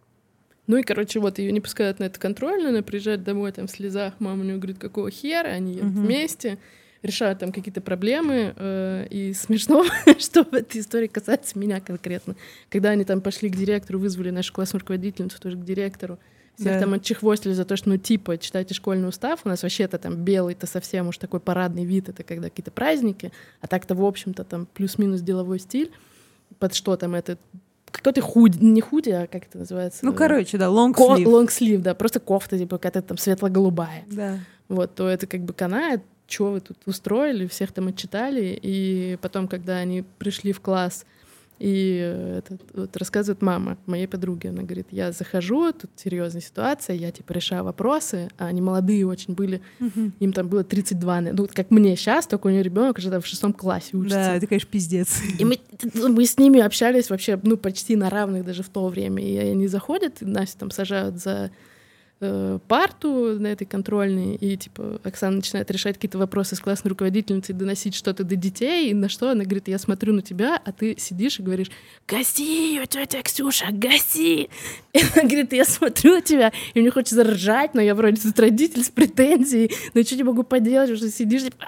Ну и, короче, вот ее не пускают на это контрольную, она приезжает домой там в слезах, мама у нее говорит, какого хера, они едут Мгм. вместе, решают там какие-то проблемы, э, и смешно, что в этой истории касается меня конкретно. Когда они там пошли к директору, вызвали нашу классную руководительницу тоже к директору, всех Да. там отчехвостили за то, что, ну, типа, читайте школьный устав, у нас вообще-то там белый-то совсем уж такой парадный вид, это когда какие-то праздники, а так-то, в общем-то, там плюс-минус деловой стиль, под что там это, какой-то худи, не худи, а как это называется? Ну, короче, да, long Ко- sleeve. лонгслив, да, просто кофта, типа, какая-то там светло-голубая. Да. Вот, то это как бы канает, что вы тут устроили, всех там отчитали, и потом, когда они пришли в класс, и э, этот, вот рассказывает мама моей подруги, она говорит, я захожу, тут серьезная ситуация, я типа решаю вопросы, а они молодые очень были, им там было 32, наверное. ну как мне сейчас, только у нее ребенок уже в шестом классе учится. Да, это, конечно, пиздец. И мы, мы с ними общались вообще, ну, почти на равных даже в то время. И они заходят, и Настю там сажают за э, парту на этой контрольной, и, типа, Оксана начинает решать какие-то вопросы с классной руководительницей, доносить что-то до детей, и на что она говорит, я смотрю на тебя, а ты сидишь и говоришь, гаси ее, тетя Ксюша, гаси! И она говорит, я смотрю на тебя, и мне хочется ржать, но я вроде тут родитель с претензией, но ничего не могу поделать, что сидишь, типа,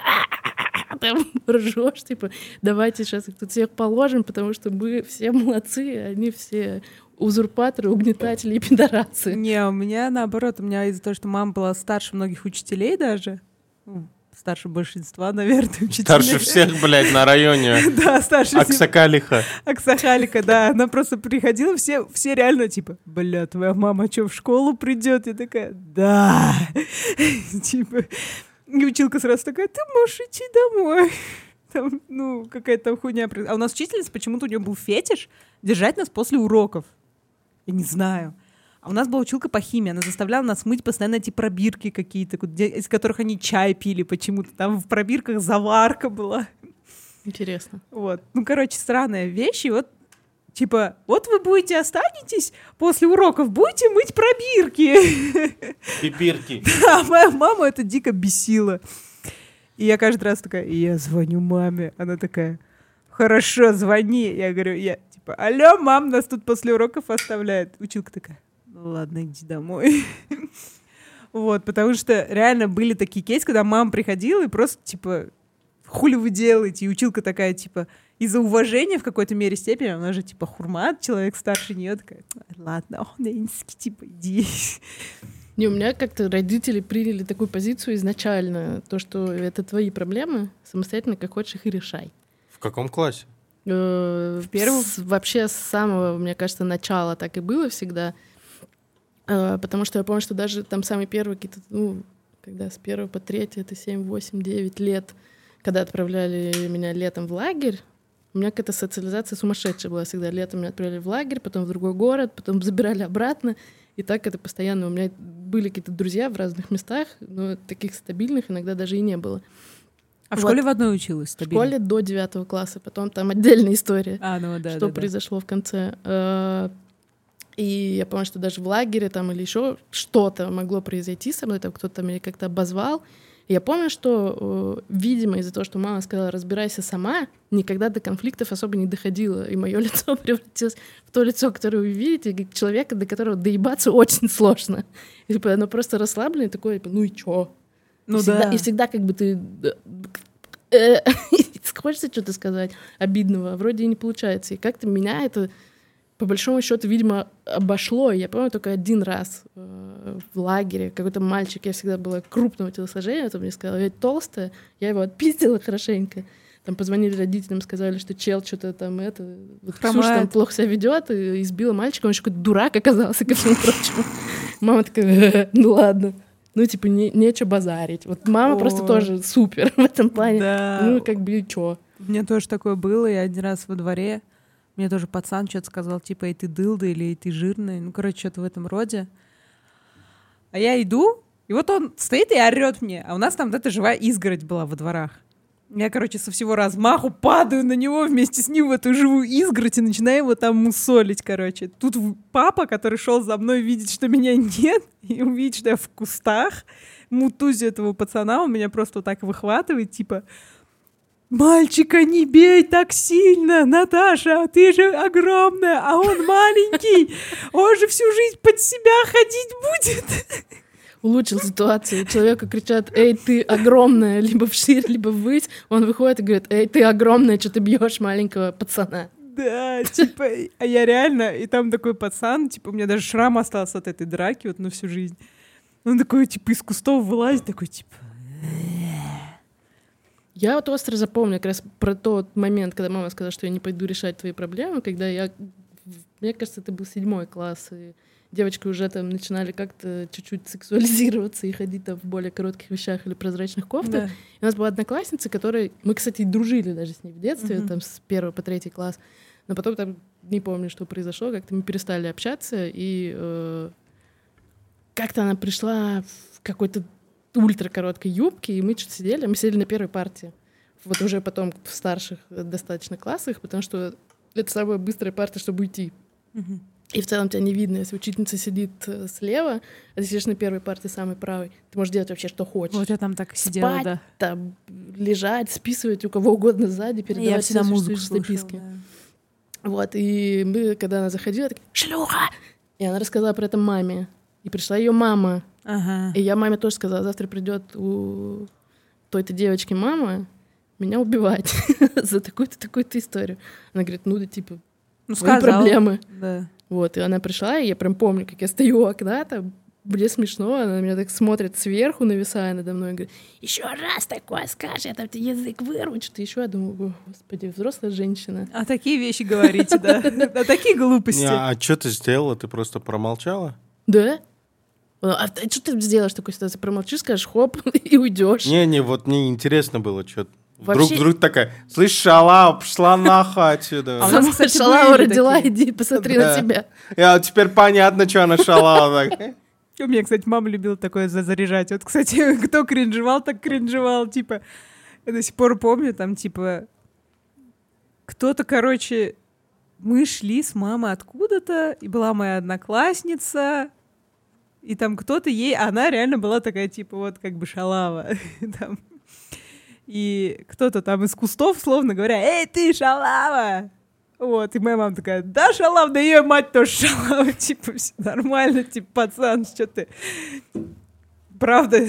там ржешь, типа, давайте сейчас их тут всех положим, потому что мы все молодцы, а они все узурпаторы, угнетатели и пидорасы. Не, у меня наоборот, у меня из-за того, что мама была старше многих учителей даже, ну, старше большинства, наверное, учителей. Старше всех, блядь, на районе. Да, старше всех. Аксакалиха. Аксахалика, да. Она просто приходила, все, все реально типа, бля, твоя мама что, в школу придет? Я такая, да. Типа, и училка сразу такая, ты можешь идти домой. Там, ну, какая-то хуйня. А у нас учительница, почему-то у нее был фетиш держать нас после уроков. Я не знаю. А у нас была училка по химии, она заставляла нас мыть постоянно эти пробирки какие-то, из которых они чай пили почему-то. Там в пробирках заварка была. Интересно. Вот. Ну, короче, странная вещь. И вот, типа, вот вы будете останетесь после уроков, будете мыть пробирки. Пипирки. А моя мама это дико бесила. И я каждый раз такая, я звоню маме. Она такая, хорошо, звони. Я говорю, я типа, алло, мам, нас тут после уроков оставляет. Училка такая, ну ладно, иди домой. Вот, потому что реально были такие кейсы, когда мама приходила и просто, типа, хули вы делаете? И училка такая, типа, из-за уважения в какой-то мере степени, она же, типа, хурмат, человек старше нее, такая, ладно, Ненски, типа, иди. Не, у меня как-то родители приняли такую позицию изначально, то, что это твои проблемы, самостоятельно как хочешь их и решай. В каком классе? Э, В первом? с- вообще с самого, мне кажется, начала так и было всегда. Э, Потому что я помню, что даже там самый первый какие-то, ну, когда с первого по третий, это 7, 8, 9 лет, когда отправляли меня летом в лагерь, у меня какая-то социализация сумасшедшая была всегда. Летом меня отправляли в лагерь, потом в другой город, потом забирали обратно. И так это постоянно. У меня были какие-то друзья в разных местах, но таких стабильных иногда даже и не было. А в Вот. школе в одной училась В стабильно? школе до девятого класса, потом там отдельная история, А, ну да, что да, да. произошло в конце. Э, И я помню, что даже в лагере там или еще что-то могло произойти со мной, там кто-то меня как-то обозвал. И я помню, что, э, видимо, из-за того, что мама сказала, разбирайся сама, никогда до конфликтов особо не доходило. И мое лицо превратилось в то лицо, которое вы видите, как человека, до которого доебаться очень сложно. И, типа, оно просто расслабленное, такое, типа, ну и чё? Ну и всегда, да. И всегда как бы ты... э, Хочется что-то сказать обидного, а вроде и не получается. И как-то меня это, по большому счету, видимо, обошло. Я помню только один раз э, в лагере какой-то мальчик, я всегда была крупного телосложения, он мне сказал, я толстая, я его отпиздила хорошенько. Там позвонили родителям, сказали, что чел что-то там это, вот Ксюша там плохо себя ведет, и избила мальчика, он еще какой-то дурак оказался, ко всему прочему. Мама такая, ну ладно. Ну, типа, не, нечего базарить. Вот мама просто Ой. тоже супер в этом плане. Да. Ну, как бы, и чё? У меня тоже такое было. Я один раз во дворе, мне тоже пацан что-то сказал, типа, эй, ты дылда или эй, ты жирный. Ну, короче, что-то в этом роде. А я иду, и вот он стоит и орет мне. А у нас там вот эта живая изгородь была во дворах. Я, короче, со всего размаху падаю на него вместе с ним в эту живую изгородь и начинаю его там мусолить, короче. Тут папа, который шел за мной, видит, что меня нет, и увидит, что я в кустах, мутузю этого пацана, он меня просто вот так выхватывает, типа, Мальчика не бей так сильно, Наташа, ты же огромная, а он маленький, он же всю жизнь под себя ходить будет. Улучшил ситуацию. Человеку кричат, эй, ты огромная, либо вширь, либо ввысь. Он выходит и говорит, эй, ты огромная, что ты бьешь маленького пацана. Да, типа, а я реально, и там такой пацан, типа, у меня даже шрам остался от этой драки вот на всю жизнь. Он такой, типа, из кустов вылазит, такой, типа, Я вот остро запомню как раз про тот момент, когда мама сказала, что я не пойду решать твои проблемы, когда я, мне кажется, это был седьмой класс, и девочки уже там начинали как-то чуть-чуть сексуализироваться и ходить там в более коротких вещах или прозрачных кофтах. да. И у нас была одноклассница, которая... Мы, кстати, дружили даже с ней в детстве, Мгм. там с первого по третий класс. Но потом там не помню, что произошло, как-то мы перестали общаться, и э, как-то она пришла в какой-то ультра короткой юбке, и мы что-то сидели, мы сидели на первой партии. Вот уже потом в старших э, достаточно классах, потому что это самая быстрая партия, чтобы уйти. Мгм. И в целом тебя не видно, если учительница сидит э, слева, а ты сидишь на первой парте самой правой, ты можешь делать вообще, что хочешь Вот я там так сидела, Спать. да. там лежать, списывать у кого угодно сзади, передавать Я всегда все музыку записки. да. Вот, и мы, когда она заходила, такие, шлюха! И она рассказала про это маме. И пришла ее мама. Ага. И я маме тоже сказала, завтра придет у той-то девочки мама меня убивать за такую-то, такую-то историю. Она говорит, ну да, типа, Ну, твои сказала. проблемы. Да. Вот, и она пришла, и я прям помню, как я стою у окна, там, мне смешно, она на меня так смотрит сверху, нависая надо мной, и говорит, еще раз такое скажешь, я там тебе язык вырву, что-то еще. Я думаю, «О, господи, взрослая женщина. А такие вещи говорите, да. А такие глупости. А что ты сделала? Ты просто промолчала? Да? А что ты сделаешь в такой ситуации? Промолчишь, скажешь хоп, и уйдешь. Не-не, вот мне интересно было, что Вообще- вдруг такая, слышь, шалава, пошла нахуй отсюда. А у нас, Сама кстати, шалава родила, такие. иди, посмотри Да. на себя. Я, теперь понятно, что она шалава. У меня, кстати, мама любила такое за- заряжать. Вот, кстати, кто кринжевал, так кринжевал. Типа, я до сих пор помню, там, типа, кто-то, короче, мы шли с мамой откуда-то, и была моя одноклассница, и там кто-то ей, она реально была такая, типа, вот как бы шалава. Там. И кто-то там из кустов, словно говоря, «Эй, ты шалава!» Вот, и моя мама такая, да, шалав, да ее мать тоже шалава, типа, все нормально, типа, пацан, что ты... Правда,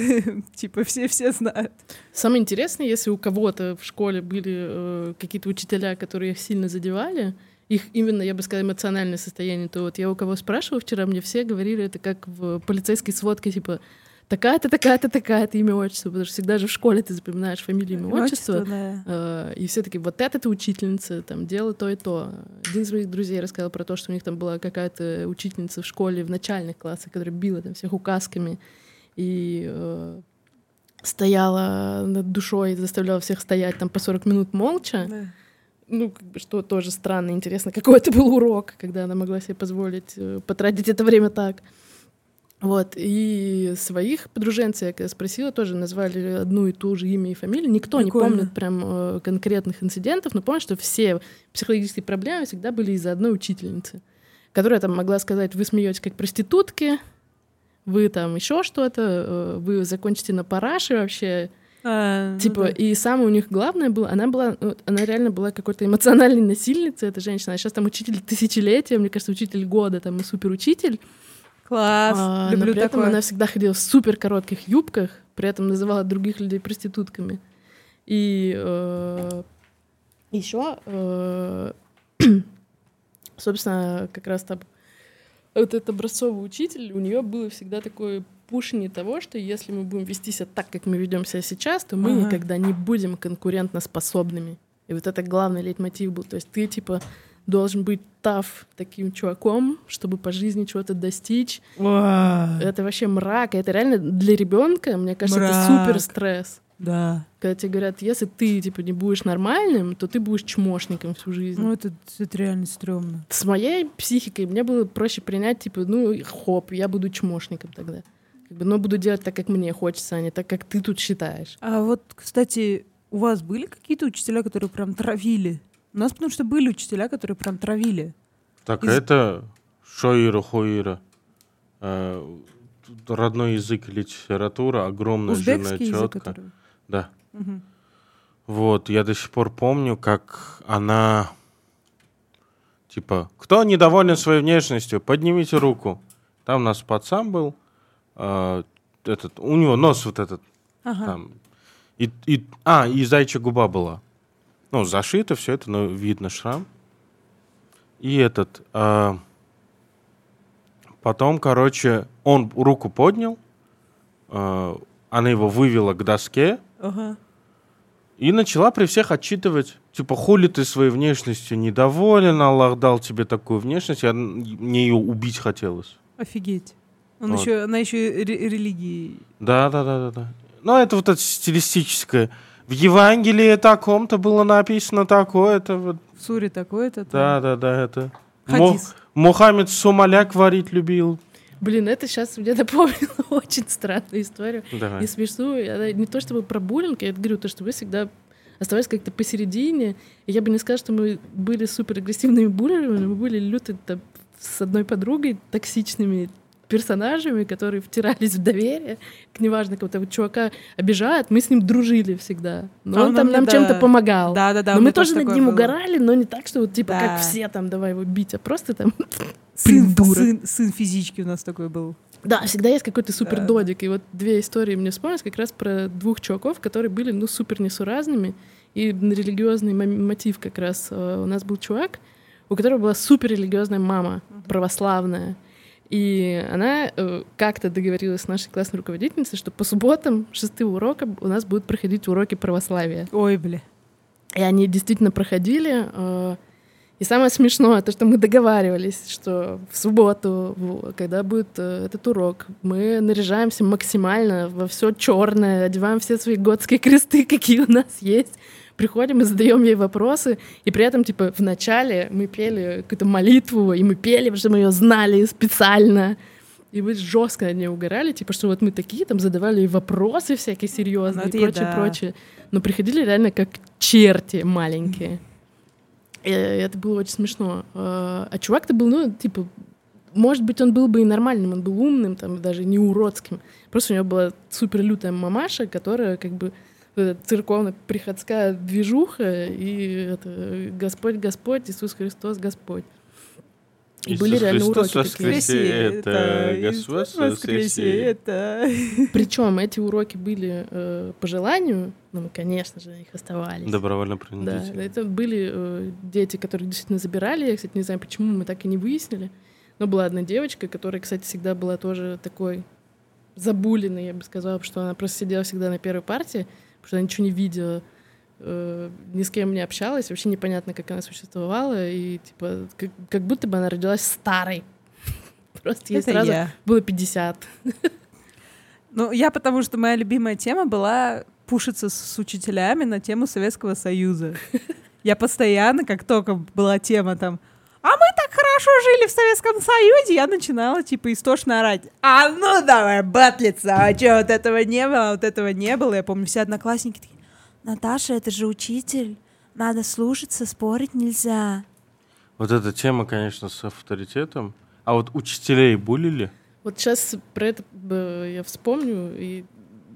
типа, все-все знают. Самое интересное, если у кого-то в школе были э, какие-то учителя, которые их сильно задевали, их именно, я бы сказала, эмоциональное состояние, то вот я у кого спрашивала вчера, мне все говорили, это как в полицейской сводке, типа, такая-то, такая-то, такая-то имя, отчество, потому что всегда же в школе ты запоминаешь фамилию, имя, отчество, да. Э, И все таки вот это-то учительница, там, делала то и то. Один из моих друзей рассказал про то, что у них там была какая-то учительница в школе в начальных классах, которая била там всех указками и э, стояла над душой заставляла всех стоять там по 40 минут молча. Да. Ну, как бы, что тоже странно, интересно, какой это был урок, когда она могла себе позволить э, потратить это время так. Вот, и своих подруженцев, я когда спросила, тоже назвали одну и ту же имя и фамилию. Никто Прикольно. не помнит прям э, конкретных инцидентов, но помнит, что все психологические проблемы всегда были из-за одной учительницы, которая там могла сказать, вы смеетесь как проститутки, вы там еще что-то, э, вы закончите на параше вообще. А, ну Типа, да. и самое у них главное было, она была, ну, она реально была какой-то эмоциональной насильницей, эта женщина. А сейчас там учитель тысячелетия, мне кажется, учитель года, там и суперучитель. Класс. А, Люблю но при этом такое. она всегда ходила в супер коротких юбках, при этом называла других людей проститутками. И еще, собственно, как раз там вот этот образцовый учитель, у нее было всегда такое пушение того, что если мы будем вести себя так, как мы ведем себя сейчас, то мы Ага. никогда не будем конкурентоспособными. И вот это главный лейтмотив был. То есть ты, типа, должен быть тав таким чуваком, чтобы по жизни чего-то достичь. Вау. Это вообще мрак. Это реально для ребенка, мне кажется, это Мрак. супер стресс. Да. Когда тебе говорят, если ты типа не будешь нормальным, то ты будешь чмошником всю жизнь. Ну, это, это реально стрёмно. С моей психикой мне было проще принять, типа, ну, хоп, я буду чмошником тогда. Как бы, но буду делать так, как мне хочется, а не так, как ты тут считаешь. А вот, кстати, у вас были какие-то учителя, которые прям травили? У нас потому что были учителя, которые прям травили. Так, Из- это Шоира Хоира. Э, родной язык литература, огромная жирная Узбекский язык, тетка. который... Да. Мгм. Вот, я до сих пор помню, как она... Типа, кто недоволен своей внешностью, поднимите руку. Там у нас пацан был, э, этот, у него нос вот этот Ага. там. И, и, а, и зайчья губа была. Ну, зашито все это, но видно шрам. И этот... а, потом, короче, он руку поднял, а, она его вывела к доске Ага. и начала при всех отчитывать. Типа, хули ты своей внешностью недоволен, Аллах дал тебе такую внешность, я, мне ее убить хотелось. Офигеть. Он Вот. еще, она еще религии. Да, да, да, да, да. Ну, это вот это стилистическое. В Евангелии таком-то было написано такое, это вот. В суре такое-то. Да, да, да, это. Мо- Хадис. Мухаммед сумаляк варить любил. Блин, это сейчас мне напомнило очень странную историю. Давай. Не смешную. Она не то чтобы про буллинг, я говорю, то, что вы всегда оставались как-то посередине. И я бы не сказала, что мы были супер агрессивными буллерами, но мы были люто с одной подругой токсичными персонажами, которые втирались в доверие. К неважно, кого-то вот чувака обижают, мы с ним дружили всегда. Но А он он там нам да. чем-то помогал. Да, да, да. но мы тоже над ним было. угорали, но не так, что вот типа Да. как все там, давай его бить, а просто там Сын, сын, сын физички у нас такой был. Да, всегда есть какой-то супер Да. додик. И вот две истории мне вспомнились как раз про двух чуваков, которые были, ну, супер несуразными. И на религиозный мо- мотив как раз э, у нас был чувак, у которого была супер религиозная мама, православная. И она э, как-то договорилась с нашей классной руководительницей, что по субботам шестым урокам у нас будут проходить уроки православия. Ой, бля. И они действительно проходили. э, И самое смешное, то, что мы договаривались, что в субботу, когда будет э, этот урок, мы наряжаемся максимально во все черное, одеваем все свои готские кресты, какие у нас есть, приходим и задаем ей вопросы, и при этом, типа, в начале мы пели какую-то молитву, и мы пели, потому что мы ее знали специально. И мы жестко над ней угорали, типа, что вот мы такие, там, задавали ей вопросы всякие серьезные Ну, и прочее, да. прочее. Но приходили реально как черти маленькие. И это было очень смешно. А а чувак-то был, ну, типа, может быть, он был бы и нормальным, он был умным, там, даже не уродским. Просто у него была супер лютая мамаша, которая как бы церковно-приходская движуха, и это Господь, Господь, Иисус Христос, Господь. И Иисус были реально Христос уроки такие. это Господь Иисус воскресе, это... Причем эти уроки были э, по желанию, ну, мы, конечно же, них оставались. Добровольно Да, принудительно. это были э, дети, которых действительно забирали. Я, кстати, не знаю, почему мы так и не выяснили. Но была одна девочка, которая, кстати, всегда была тоже такой забуленной, я бы сказала, что она просто сидела всегда на первой партии, потому что она ничего не видела, э, ни с кем не общалась, вообще непонятно, как она существовала, и типа как, как будто бы она родилась старой. Просто ей Это сразу я. было 50. Ну, я потому что моя любимая тема была пушиться с учителями на тему Советского Союза. Я постоянно, как только была тема там, а мы так хорошо жили в Советском Союзе, я начинала, типа, истошно орать. А ну давай батлиться, а что, вот этого не было, вот этого не было. Я помню, все одноклассники такие, Наташа, это же учитель, надо слушаться, спорить нельзя. Вот эта тема, конечно, с авторитетом. А вот учителей булили? Вот сейчас про это я вспомню и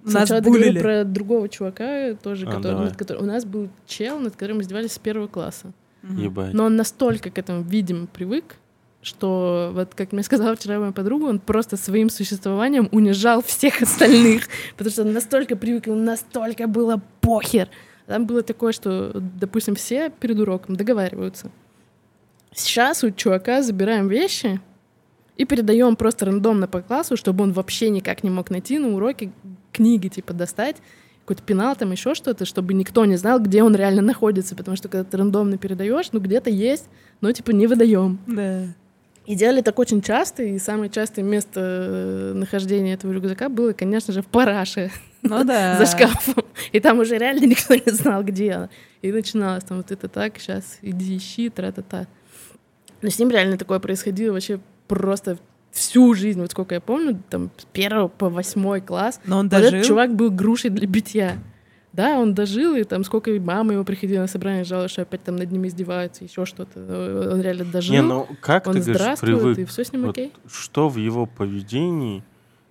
Нас сначала булили. про другого чувака тоже, А, который, над которым- у нас был чел, над которым издевались с первого класса. Ебать. Но он настолько к этому, видимо, привык, что, вот как мне сказала вчера моя подруга, он просто своим существованием унижал всех остальных, потому что он настолько привык, ему настолько было похер. Там было такое, что, допустим, все перед уроком договариваются. Сейчас у чувака забираем вещи и передаем просто рандомно по классу, чтобы он вообще никак не мог найти на уроке книги, типа, достать, какой-то пенал, там еще что-то, чтобы никто не знал, где он реально находится, потому что когда ты рандомно передаешь, ну где-то есть, но типа не выдаем. Да. И делали так очень часто, и самое частое место э, нахождения этого рюкзака было, конечно же, в параше Ну да. за шкафом. И там уже реально никто не знал, где она. И начиналось там вот это так, сейчас иди ищи, тра-та-та. Но с ним реально такое происходило вообще просто всю жизнь. Вот сколько я помню, там с первого по восьмой класс. Но он Вот этот дожил. чувак был грушей для битья. Да, он дожил, и там сколько мама его приходила на собрание, жаловалась, что опять там над ним издеваются, еще что-то. Он реально дожил. Не, ну как он ты говоришь, здравствует, привык? и все с ним Вот окей. что в его поведении?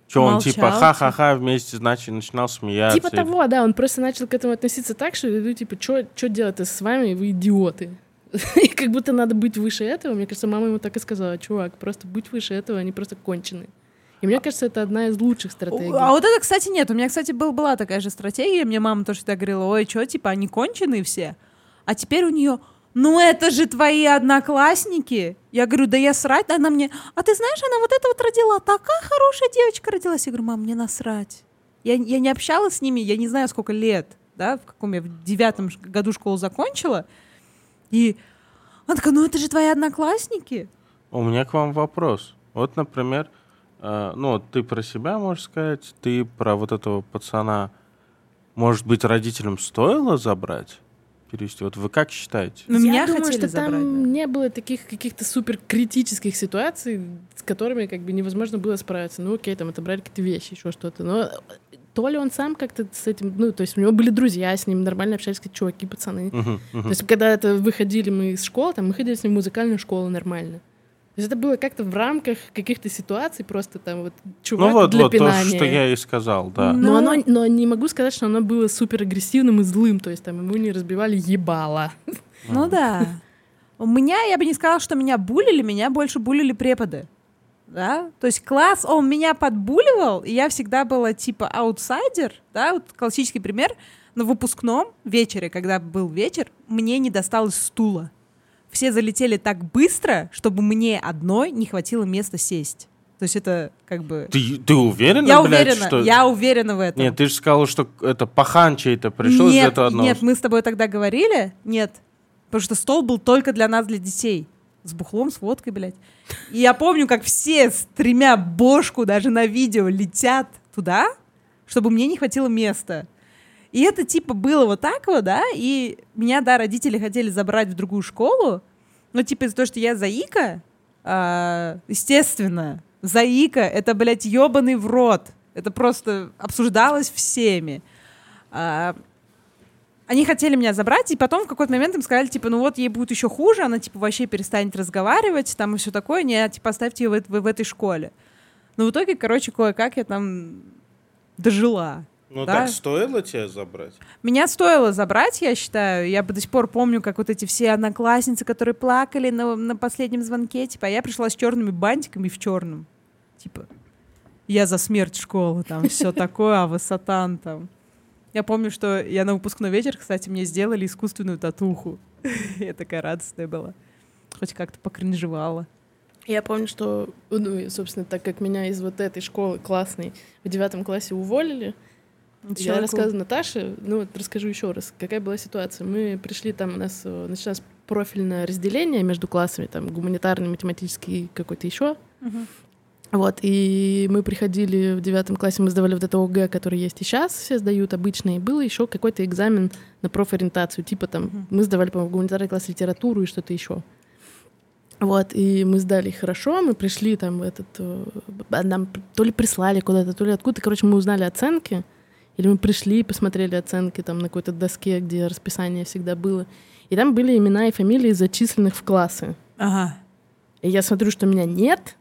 Что он типа ха-ха-ха вместе, значит, начинал смеяться? Типа того, да, он просто начал к этому относиться так, что, ну, типа, что делать-то с вами, вы идиоты. И как будто надо быть выше этого. Мне кажется, мама ему так и сказала, чувак, просто будь выше этого, они просто конченые. И мне кажется, это одна из лучших стратегий. А вот это, кстати, нет. У меня, кстати, был, была такая же стратегия. Мне мама тоже всегда говорила, ой, что, типа, они конченые все. А теперь у нее, ну это же твои одноклассники. Я говорю, да я срать. Она мне, а ты знаешь, она вот это вот родила. Такая хорошая девочка родилась. Я говорю, мам, мне насрать. Я, я не общалась с ними, я не знаю, сколько лет, да, в каком я в девятом году школу закончила. И она такая, ну это же твои одноклассники. У меня к вам вопрос. Вот, например, э, ну, вот ты про себя можешь сказать, ты про вот этого пацана, может быть, родителям стоило забрать, перевести? Вот вы как считаете? Но Я меня думаю, хотели что забрать. там да. не было таких каких-то супер критических ситуаций, с которыми как бы невозможно было справиться. Ну окей, там отобрали какие-то вещи, еще что-то. Но то ли он сам как-то с этим, ну, то есть у него были друзья, с ним нормально общались, какие чуваки, пацаны. Мгм, мгм. То есть, когда это выходили мы из школы, там мы ходили с ним в музыкальную школу нормально. То есть это было как-то в рамках каких-то ситуаций, просто там вот чувак Ну вот, для вот то, пинания. что я и сказал, да. Ну, Но, оно, но не могу сказать, что оно было супер агрессивным и злым, то есть там ему не разбивали ебало. Ну да. У меня, я бы не сказала, что меня булили, меня больше булили преподы. Да? То есть класс, он меня подбуливал, и я всегда была типа аутсайдер, да, вот классический пример. На выпускном вечере, когда был вечер, мне не досталось стула. Все залетели так быстро, чтобы мне одной не хватило места сесть. То есть это как бы... Ты, ты уверена, я блядь, уверена, что... я уверена в этом. Нет, ты же сказала, что это пахан чей-то пришел из нет, этого одного. Нет, мы с тобой тогда говорили, нет, потому что стол был только для нас, для детей. С бухлом, с водкой, блядь. И я помню, как все с тремя бошку даже на видео летят туда, чтобы мне не хватило места. И это типа было вот так вот, да, и меня, да, родители хотели забрать в другую школу, но типа из-за того, что я заика, а, естественно, заика — это, блядь, ебаный в рот. Это просто обсуждалось всеми. А, они хотели меня забрать, и потом в какой-то момент им сказали, типа, ну вот ей будет еще хуже, она, типа, вообще перестанет разговаривать, там и все такое, не, типа, оставьте ее в, в- в этой школе. Но в итоге, короче, кое-как я там дожила. Ну Да. так стоило тебя забрать? Меня стоило забрать, я считаю. Я до сих пор помню, как вот эти все одноклассницы, которые плакали на, на последнем звонке, типа, а я пришла с черными бантиками в черном. Типа, я за смерть школы, там, все такое, а вы сатан там. Я помню, что я на выпускной вечер, кстати, мне сделали искусственную татуху. Я такая радостная была. Хоть как-то покринжевала. Я помню, что, ну, собственно, так как меня из вот этой школы классной в девятом классе уволили, я Человеку- рассказываю Наташе, ну вот расскажу еще раз, какая была ситуация. Мы пришли там, у нас э, началось профильное разделение между классами, там гуманитарный, математический, какой-то еще. Мгм. Вот, и мы приходили в девятом классе, мы сдавали вот это ОГЭ, который есть и сейчас, все сдают обычные. И был еще какой-то экзамен на профориентацию, типа там, Мгм. мы сдавали, по-моему, гуманитарный класс литературу и что-то еще. Вот, и мы сдали хорошо, мы пришли там в этот... э, а Нам то ли прислали куда-то, то ли откуда. Короче, мы узнали оценки, или мы пришли и посмотрели оценки там на какой-то доске, где расписание всегда было. И там были имена и фамилии зачисленных в классы. Ага. И я смотрю, что меня нет,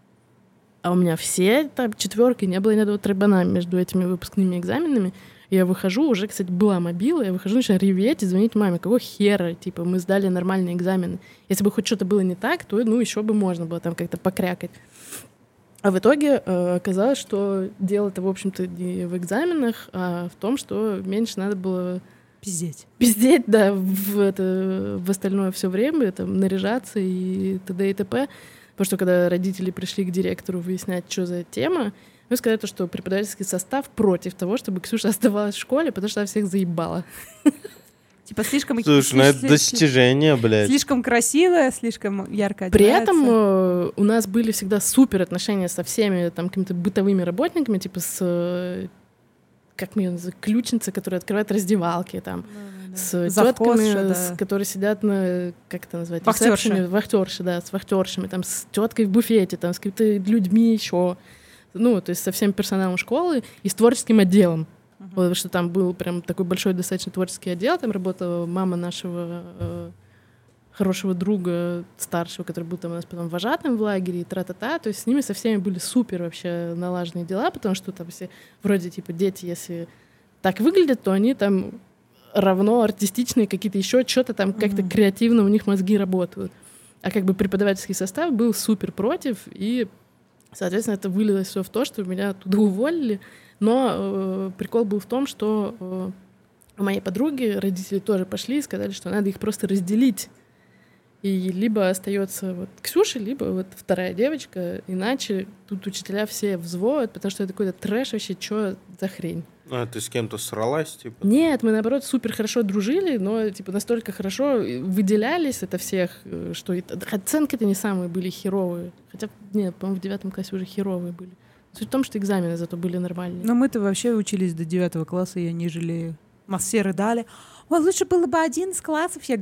а у меня все там четверки, не было ни одного тройбана между этими выпускными экзаменами. Я выхожу, уже, кстати, была мобила, я выхожу, начинаю реветь и звонить маме, какого хера, типа, мы сдали нормальные экзамены. Если бы хоть что-то было не так, то, ну, еще бы можно было там как-то покрякать. А в итоге э, оказалось, что дело-то, в общем-то, не в экзаменах, а в том, что меньше надо было Пиздеть. пиздеть, да, в, это, в остальное все время, там, наряжаться и т.д. и т.п. Потому что когда родители пришли к директору выяснять, что за тема, мы сказали, то, что преподавательский состав против того, чтобы Ксюша оставалась в школе, потому что она всех заебала. Типа слишком... Слушай, ну это достижение, блядь. Слишком красивая, слишком ярко При этом э, у нас были всегда супер отношения со всеми там какими-то бытовыми работниками, типа с э, как мы ее называем, ключницы, которые открывают раздевалки, там, с Завхозша, тетками, да. с- которые сидят на, как это называется, Вахтерши. вахтерши, да, с вахтершами, там, с теткой в буфете, там, с какими-то людьми еще, ну, то есть со всем персоналом школы и с творческим отделом. Вот, потому что там был прям такой большой достаточно творческий отдел, там работала мама нашего э, хорошего друга старшего, который был там у нас потом вожатым в лагере, и тра-та-та, то есть с ними со всеми были супер вообще налаженные дела, потому что там все вроде типа дети, если так выглядят, то они там равно артистичные какие-то еще что-то там как-то Мгм. креативно у них мозги работают. А как бы преподавательский состав был супер против, и, соответственно, это вылилось все в то, что меня оттуда уволили. Но э, прикол был в том, что э, у моей подруги родители тоже пошли и сказали, что надо их просто разделить. И либо остается вот Ксюша, либо вот вторая девочка, иначе тут учителя все взвоют, потому что это какой-то трэш вообще, что за хрень. А, ты с кем-то сралась, типа? Нет, мы наоборот супер хорошо дружили, но типа настолько хорошо выделялись это всех, э, что оценки-то не самые были херовые. Хотя, нет, по-моему, в девятом классе уже херовые были. Суть в том, что экзамены зато были нормальные. Но мы-то вообще учились до девятого класса, я не жалею. Нас все рыдали. Ой, лучше было бы один из классов. Я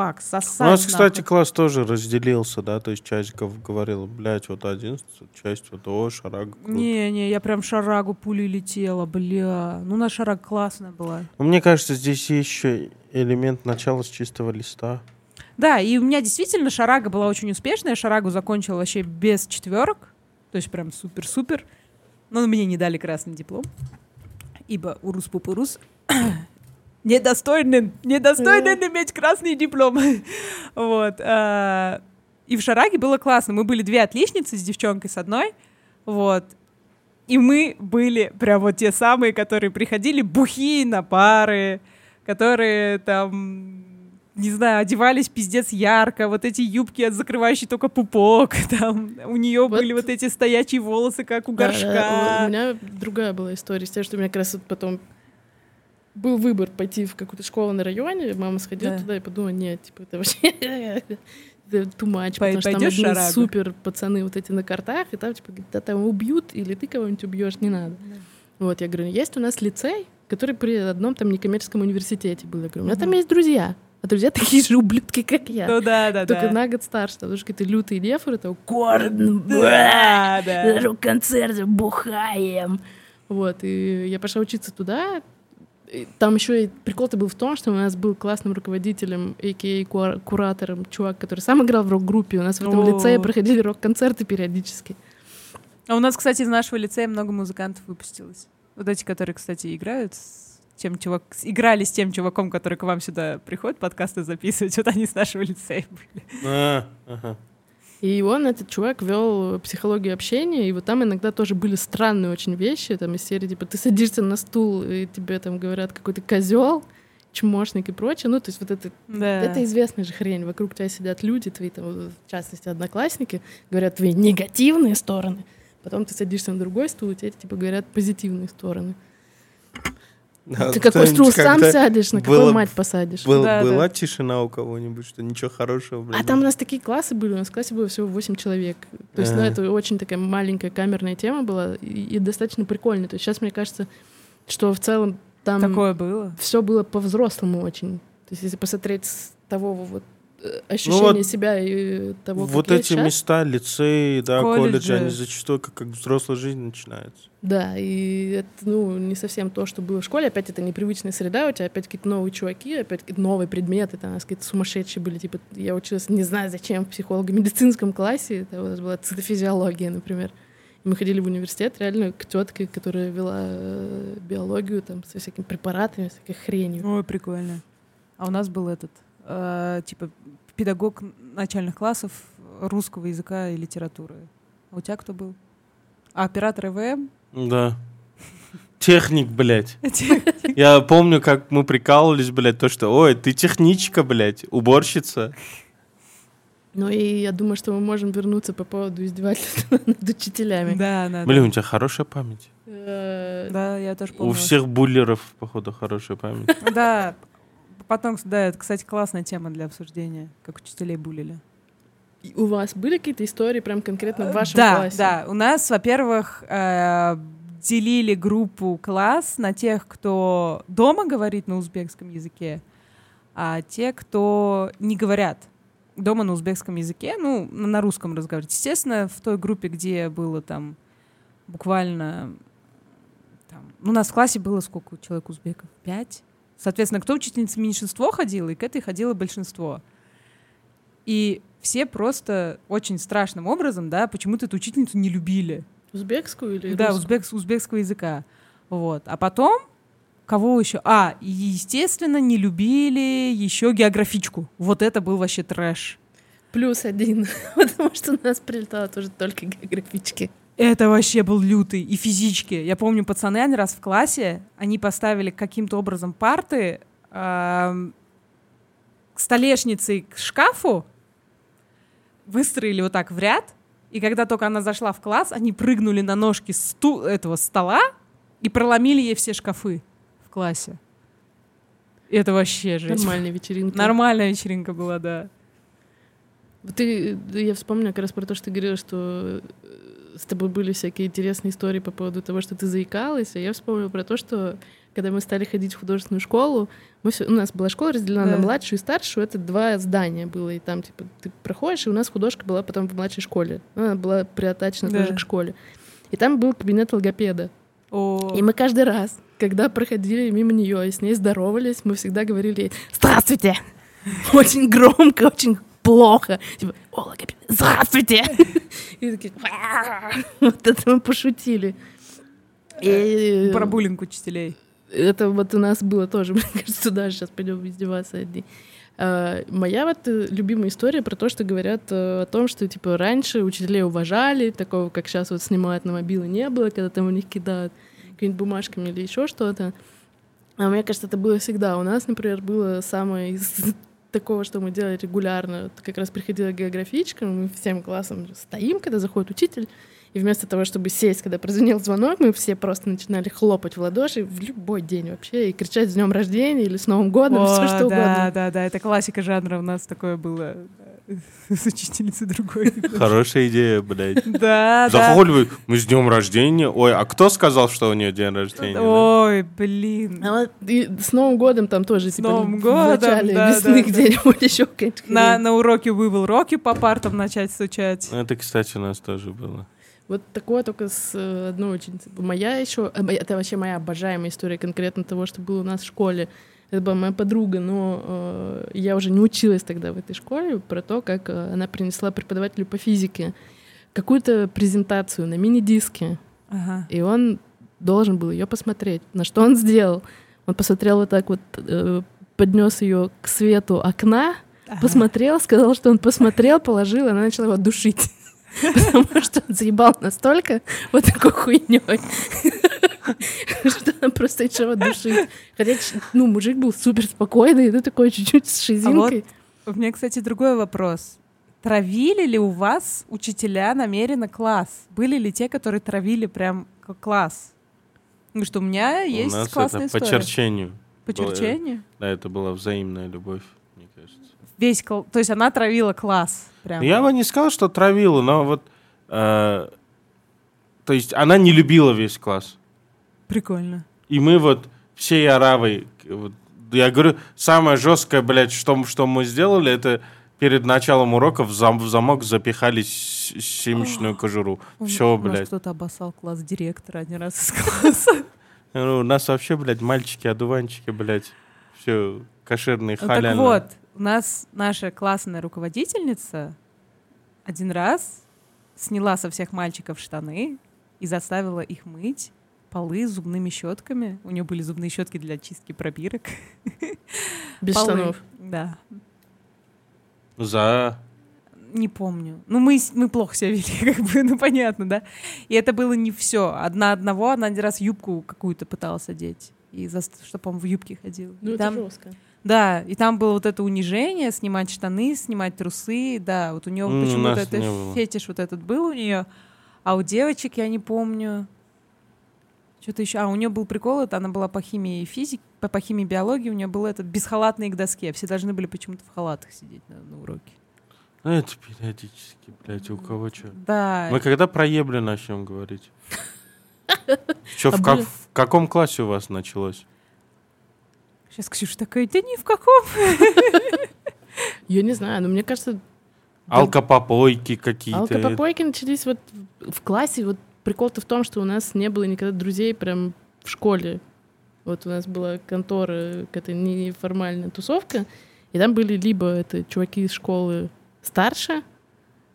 говорю, фак, У сосать нас, кстати, нахуй». класс тоже разделился, да, то есть часть гов- говорила, блядь, вот один, часть вот, о, шарага. круто». Не-не, я прям шарагу пулей летела, бля. Ну, на шараг классная была. Ну, мне кажется, здесь еще элемент начала с чистого листа. Да, и у меня действительно шарага была очень успешная. Шарагу закончила вообще без четверок. То есть прям супер-супер. Но мне не дали красный диплом. Ибо урус пупурус недостойный, недостойный иметь красный диплом. вот. а, И в шараге было классно. Мы были две отличницы с девчонкой с одной. Вот. И мы были прям вот те самые, которые приходили бухие на пары, которые там, не знаю, одевались пиздец ярко, вот эти юбки, закрывающие только пупок, там, у нее Вот. были вот эти стоячие волосы, как у Да, да, горшка. У меня другая была история с тем, что у меня как раз вот потом был выбор пойти в какую-то школу на районе, мама сходила Да. туда и подумала, нет, типа, это вообще это too much, Пой- потому что там одни супер пацаны вот эти на картах, и там, типа, да там убьют, или ты кого-нибудь убьешь, не надо. Вот, я говорю, есть у нас лицей, который при одном там некоммерческом университете был. Я говорю, у меня там Мгм. есть друзья, а друзья такие же ублюдки, как я. Ну да, да, Только да. на год старше, потому что какие-то лютые нефоры, там, Корн, Да, да. рок-концерты, бухаем. Вот, и я пошла учиться туда. Там еще и прикол-то был в том, что у нас был классным руководителем, а.к.а. кура- куратором, чувак, который сам играл в рок-группе. У нас в этом О. лицее проходили рок-концерты периодически. А у нас, кстати, из нашего лицея много музыкантов выпустилось. Вот эти, которые, кстати, играют с тем чувак... играли с тем чуваком, который к вам сюда приходит подкасты записывать. Вот они с нашего лицея были. А, ага. И он, этот чувак, вел психологию общения, и вот там иногда тоже были странные очень вещи, там из серии, типа, ты садишься на стул, и тебе там говорят какой-то козел, чмошник и прочее. Ну, то есть вот это Да. Это известная же хрень. Вокруг тебя сидят люди, твои, там, в частности, одноклассники, говорят твои негативные стороны. Потом ты садишься на другой стул, и тебе типа говорят позитивные стороны. Да, ты какой стул сам сядешь, на какую мать посадишь. был- Да, была да. тишина у кого-нибудь, что ничего хорошего, блин. А там у нас такие классы были, у нас в классе было всего 8 человек. То есть, ну, А. это очень такая маленькая камерная тема была и, и достаточно прикольная. То есть сейчас мне кажется, что в целом там Такое было. все было по-взрослому очень. То есть если посмотреть с того вот ощущение Ну вот себя и того, как Вот я эти щас. места, лицеи, да, Колледжи. колледжи, они зачастую как, как взрослая жизнь начинается. Да, и это, ну, не совсем то, что было в школе. Опять это непривычная среда, у тебя опять какие-то новые чуваки, опять какие-то новые предметы, там какие-то сумасшедшие были. Типа, я училась, не знаю зачем, в психолого-медицинском классе, это у нас была цитофизиология, например. Мы ходили в университет реально к тетке, которая вела э, биологию там со всякими препаратами, всякой хренью. Ой, прикольно. А у нас был этот, э, типа, педагог начальных классов русского языка и литературы. А у тебя кто был? А оператор ЭВМ? Да. Техник, блядь. Я помню, как мы прикалывались, блядь, то, что, ой, ты техничка, блядь, уборщица. Ну и я думаю, что мы можем вернуться по поводу издевательства над учителями. Да, да. Блин, у тебя хорошая память. Э, Да, я тоже помню. У всех буллеров, походу, хорошая память. Да. Потом, да, это, кстати, классная тема для обсуждения, как учителей булили. и У вас были какие-то истории прям конкретно в вашем да, классе? да. У нас, во-первых, э, делили группу класс на тех, кто дома говорит на узбекском языке, а те, кто не говорят дома на узбекском языке, ну, на на русском разговаривать. Естественно, в той группе, где было там буквально... Там, ну, у нас в классе было сколько человек узбеков? Пять? Соответственно, кто учительница меньшинство ходило, и к этой ходило большинство. И все просто очень страшным образом, да, почему-то эту учительницу не любили. Узбекскую или Да, русскую? узбек, узбекского языка. Вот. А потом кого еще? А, естественно, не любили еще географичку. Вот это был вообще трэш. Плюс один, потому что у нас прилетало тоже только географички. Это вообще был лютый. И физички. Я помню, пацаны один раз в классе, они поставили каким-то образом парты к столешнице к шкафу, выстроили вот так в ряд, и когда только она зашла в класс, они прыгнули на ножки сту- этого стола и проломили ей все шкафы в классе. И Это вообще жесть. Нормальная вечеринка. Нормальная вечеринка была, да. Ты, я вспомнила как раз про то, что ты говорила, что э, с тобой были всякие интересные истории по поводу того, что ты заикалась, а я вспомнила про то, что когда мы стали ходить в художественную школу, мы всё- у нас была школа разделена Да. на младшую и старшую, это два здания было, и там, типа, ты проходишь, и у нас художка была потом в младшей школе. Ну, Она была приотачена Да. тоже к школе. И там был кабинет логопеда. О, И мы каждый раз, когда проходили мимо нее и с ней здоровались, мы всегда говорили ей «Здравствуйте!» Очень громко, очень плохо. Типа «О, логопед, здравствуйте!» И такие! Вот это мы пошутили. И про буллинг учителей. это вот у нас было тоже, мне кажется, даже сейчас пойдем издеваться одни. А, Моя вот э, любимая история про то, что говорят э, о том, что типа раньше учителей уважали, такого, как сейчас вот снимают на мобилы, не было, когда там у них кидают какими-нибудь бумажками или еще что-то. А мне кажется, это было всегда. У нас, например, было самое из такого, что мы делали регулярно. Как раз приходила географичка, мы всем классом стоим, когда заходит учитель, и вместо того, чтобы сесть, когда прозвенел звонок, мы все просто начинали хлопать в ладоши в любой день вообще и кричать с днем рождения или с Новым годом, все О, что да, угодно. да, да, это классика жанра, у нас такое было с учительницей другой. Хорошая идея, блядь. Да, да. Заходит, мы с днем рождения. Ой, а кто сказал, что у нее день рождения? да? Ой, блин. А и с Новым годом там тоже, типа, Новым в годом, начале да, весны да, да. где-нибудь еще на уроке вывел роки по партам начать стучать. Это, кстати, у нас тоже было. Вот такое только с э, одной ученицей. Моя еще, э, это вообще моя обожаемая история конкретно того, что было у нас в школе. Это была моя подруга, но э, я уже не училась тогда в этой школе, про то, как э, она принесла преподавателю по физике какую-то презентацию на мини-диске, Ага. и он должен был ее посмотреть. На что он сделал? Он посмотрел вот так вот, э, поднес ее к свету окна, Ага. посмотрел, сказал, что он посмотрел, положил, и она начала его душить. Потому что он заебал настолько вот такой хуйней, что она просто начала душить. Хотя, ну, мужик был супер спокойный, ну, такой чуть-чуть с шизинкой. У меня, кстати, другой вопрос. Травили ли у вас учителя намеренно класс? Были ли те, которые травили прям класс? Ну что, у меня У есть нас классная это по история. черчению. По было. черчению? Да, это была взаимная любовь, мне кажется. Весь кл- То есть она травила класс. Прям. Я бы не сказал, что травила, но вот... э, то есть она не любила весь класс. Прикольно. И мы вот всей аравой... вот, я говорю, самое жесткое, блядь, что, что мы сделали, это перед началом уроков в, зам- в замок запихали семечную кожуру. Все, У нас блядь. кто-то обоссал класс директора, не раз из класса. Ну, У нас вообще, блядь, мальчики, одуванчики, блядь. Все, кошерные, Ну, так вот, у нас наша классная руководительница один раз сняла со всех мальчиков штаны и заставила их мыть полы зубными щетками. У нее были зубные щетки для чистки пробирок. Без Полы. штанов. Да. За... Не помню. Ну, мы, мы плохо себя вели, как бы, ну, понятно, да? И это было не все. Одна одного, она один раз юбку какую-то пыталась одеть. И за, чтобы он в юбке ходил. Ну, И это там- жестко. Да, и там было вот это унижение, снимать штаны, снимать трусы, да, вот у нее почему-то нас это не было. фетиш вот этот был у нее, а у девочек я не помню. Что-то еще. А, у нее был прикол, это она была по химии и физике, по, по химии и биологии, у нее был этот бесхалатный к доске. Все должны были почему-то в халатах сидеть на, на уроке. Ну, это периодически, блядь, у кого что. Да. Мы когда про ебли начнем говорить? Что, А в каком классе у вас началось? Сейчас Ксюша такая, да ни в каком. Я не знаю, но мне кажется, Алкопопойки какие-то. алкопопойки начались вот в классе. Вот прикол-то в том, что у нас не было никогда друзей прям в школе. Вот у нас была контора, какая-то неформальная тусовка, и там были либо это чуваки из школы старше,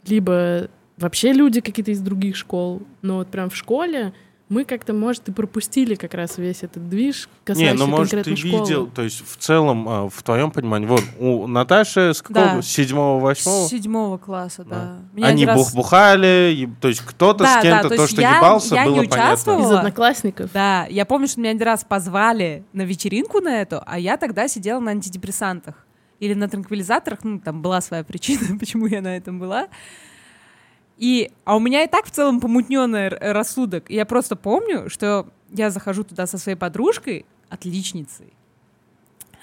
либо вообще люди какие-то из других школ. Но вот прям в школе мы как-то, может, и пропустили как раз весь этот движ, Не, касающийся ну может ты школы. видел, то есть в целом, а, в твоем понимании, вот у Наташи с какого? Да. Седьмого, восьмого? С седьмого класса, да. Да. Они раз- бух-бухали, еб- то есть кто-то Да, с да, кем-то, то то, есть что я- ебался, я не было участвовала. понятно. Из одноклассников. Да, я помню, что меня один раз позвали на вечеринку на эту, а я тогда сидела на антидепрессантах или на транквилизаторах, ну, там была своя причина, почему я на этом была. И, а у меня и так в целом помутненный рассудок. И я просто помню, что я захожу туда со своей подружкой, отличницей,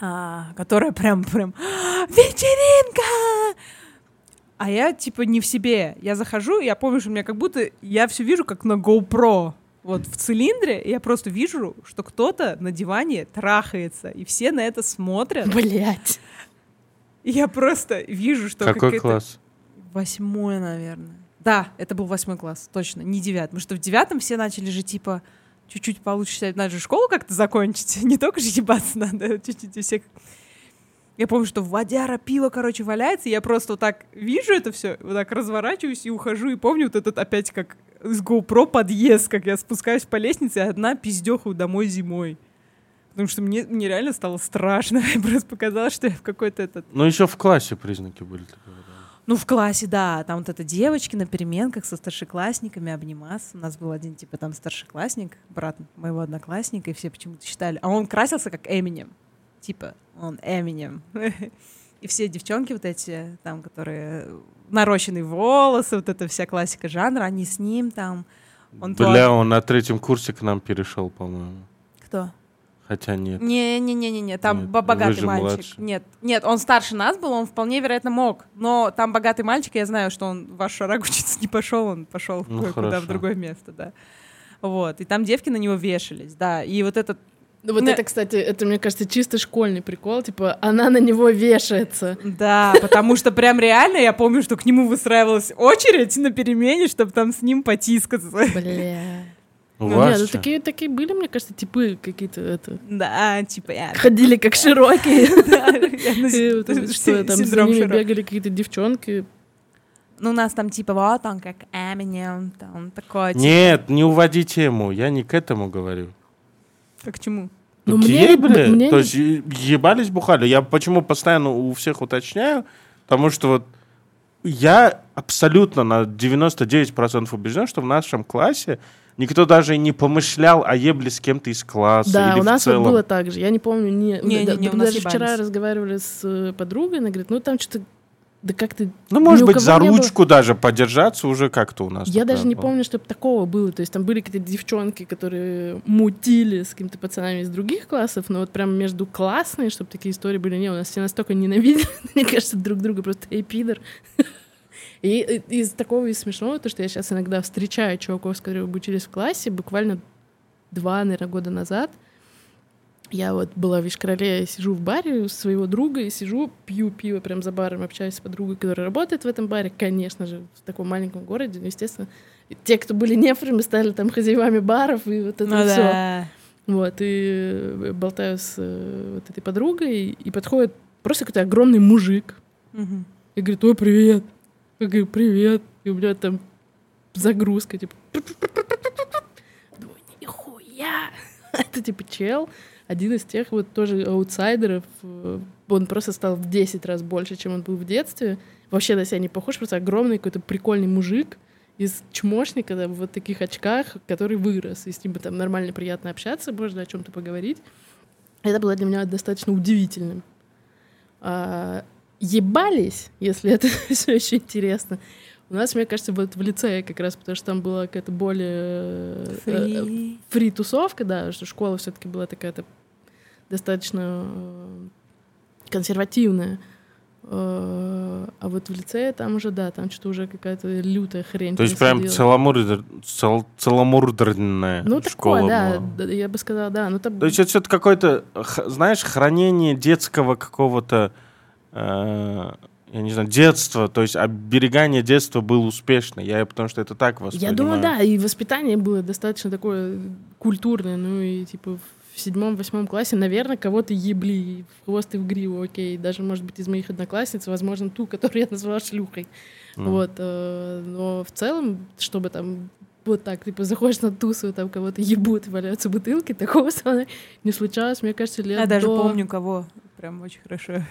а, которая прям, прям, вечеринка! А я, типа, не в себе. Я захожу, и я помню, что у меня как будто... Я все вижу, как на GoPro. Вот в цилиндре и я просто вижу, что кто-то на диване трахается, и все на это смотрят. Блять. И я просто вижу, что Какой класс? Восьмой, наверное. Да, это был восьмой класс, точно, не девятый. Потому что в девятом все начали же, типа, чуть-чуть получше себя. Надо же школу как-то закончить. Не только же ебаться надо, чуть-чуть всех. Я помню, что водяра, пиво, короче, валяется, и я просто вот так вижу это все, вот так разворачиваюсь и ухожу, и помню вот этот опять как из GoPro подъезд, как я спускаюсь по лестнице, и одна пиздеху домой зимой. Потому что мне, мне реально стало страшно. Мне просто показалось, что я в какой-то этот Ну еще в классе признаки были. говорила. Ну, в классе, да. Там вот это девочки на переменках со старшеклассниками обниматься. У нас был один, типа, там старшеклассник, брат моего одноклассника, и все почему-то считали. А он красился как Эминем. Типа, он Эминем. И все девчонки вот эти, там, которые нарощенные волосы, вот эта вся классика жанра, они с ним там. Он Бля, он на третьем курсе к нам перешел, по-моему. Кто? Хотя нет. Не-не-не-не, там Нет, богатый же мальчик. младше. Нет, нет, он старше нас был, он вполне вероятно мог. Но там богатый мальчик, я знаю, что он в ваш шараг учиться не пошел, он пошел Ну, кое-куда в другое место, да. Вот, и там девки на него вешались, да. И вот этот, Ну вот Не- это, кстати, это, мне кажется, чисто школьный прикол. Типа, она на него вешается. да, потому что прям реально я помню, что к нему выстраивалась очередь на перемене, чтобы там с ним потискаться. Бля. У Ну, вас нет, ну такие, такие были, мне кажется, типы какие-то это. Да, типа я... Ходили как широкие. Что там за ними бегали какие-то девчонки. Ну, у нас там типа вот он как Эминем, там такой, типа, Нет, не уводи тему, я не к этому говорю. как к чему? Ну, К мне- мне То есть ебались, бухали. Я почему постоянно у всех уточняю? Потому что вот я абсолютно на 99% убежден, что в нашем классе никто даже и не помышлял о ебле с кем-то из класса. Да, или у в нас вот целом. было так же. Я не помню, не, Не, да- не, не, у нас даже вчера разговаривали с э, подругой, она говорит, ну там что-то, да как-то... Ну, может быть, за было. ручку даже подержаться уже как-то у нас. Я даже не было. помню, чтобы такого было. То есть там были какие-то девчонки, которые мутили с какими-то пацанами из других классов, но вот прям между классные, чтобы такие истории были, не, у нас все настолько ненавидели, мне кажется, друг друга просто эй, пидор. И э, из такого из смешного, то, что я сейчас иногда встречаю чуваков, с которыми мы учились в классе, буквально два, наверное, года назад, Я вот была в Ишкарале, сижу в баре у своего друга и сижу, пью пиво прям за баром, общаюсь с подругой, которая работает в этом баре, конечно же, в таком маленьком городе, ну, естественно. И Те, кто были нефрами, стали там хозяевами баров, и вот это Ну все. да. Вот, и э, болтаю с э, вот этой подругой, и подходит просто какой-то огромный мужик, Мгм. и говорит, ой, привет. Я говорю, привет. И у меня там загрузка, типа... Думаю, нихуя. Это типа чел, один из тех вот тоже аутсайдеров. Он просто стал в 10 раз больше, чем он был в детстве. Вообще на себя не похож, просто огромный какой-то прикольный мужик из чмошника да, в вот таких очках, который вырос. И с ним там нормально, приятно общаться, можно о чем-то поговорить. Это было для меня достаточно удивительным. А, ебались, если это все еще интересно. У нас, мне кажется, вот в лицее как раз, потому что там была какая-то более э, э, Фри. фри-тусовка, да, что школа все-таки была такая-то достаточно э, консервативная. Э, А вот в лицее там уже, да, там что-то уже какая-то лютая хрень. То есть прям целомудренная, цел- целомудренная Ну, школа такое, да, была. да, я бы сказала, да. Ну, там... То есть это все какое-то, знаешь, хранение детского какого-то, э, я не знаю, детства, то есть оберегание детства было успешно. Я потому что это так воспринимаю. Я думаю, да, и воспитание было достаточно такое культурное, ну и типа в седьмом-восьмом классе, наверное, кого-то ебли в хвост и в гриву, окей, даже, может быть, из моих одноклассниц, возможно, ту, которую я назвала шлюхой, Ну. вот, э, но в целом, чтобы там вот так, типа, заходишь на тусу, там кого-то ебут, валяются бутылки, такого со мной не случалось, мне кажется, лет Я даже до- помню кого. Прям очень хорошо.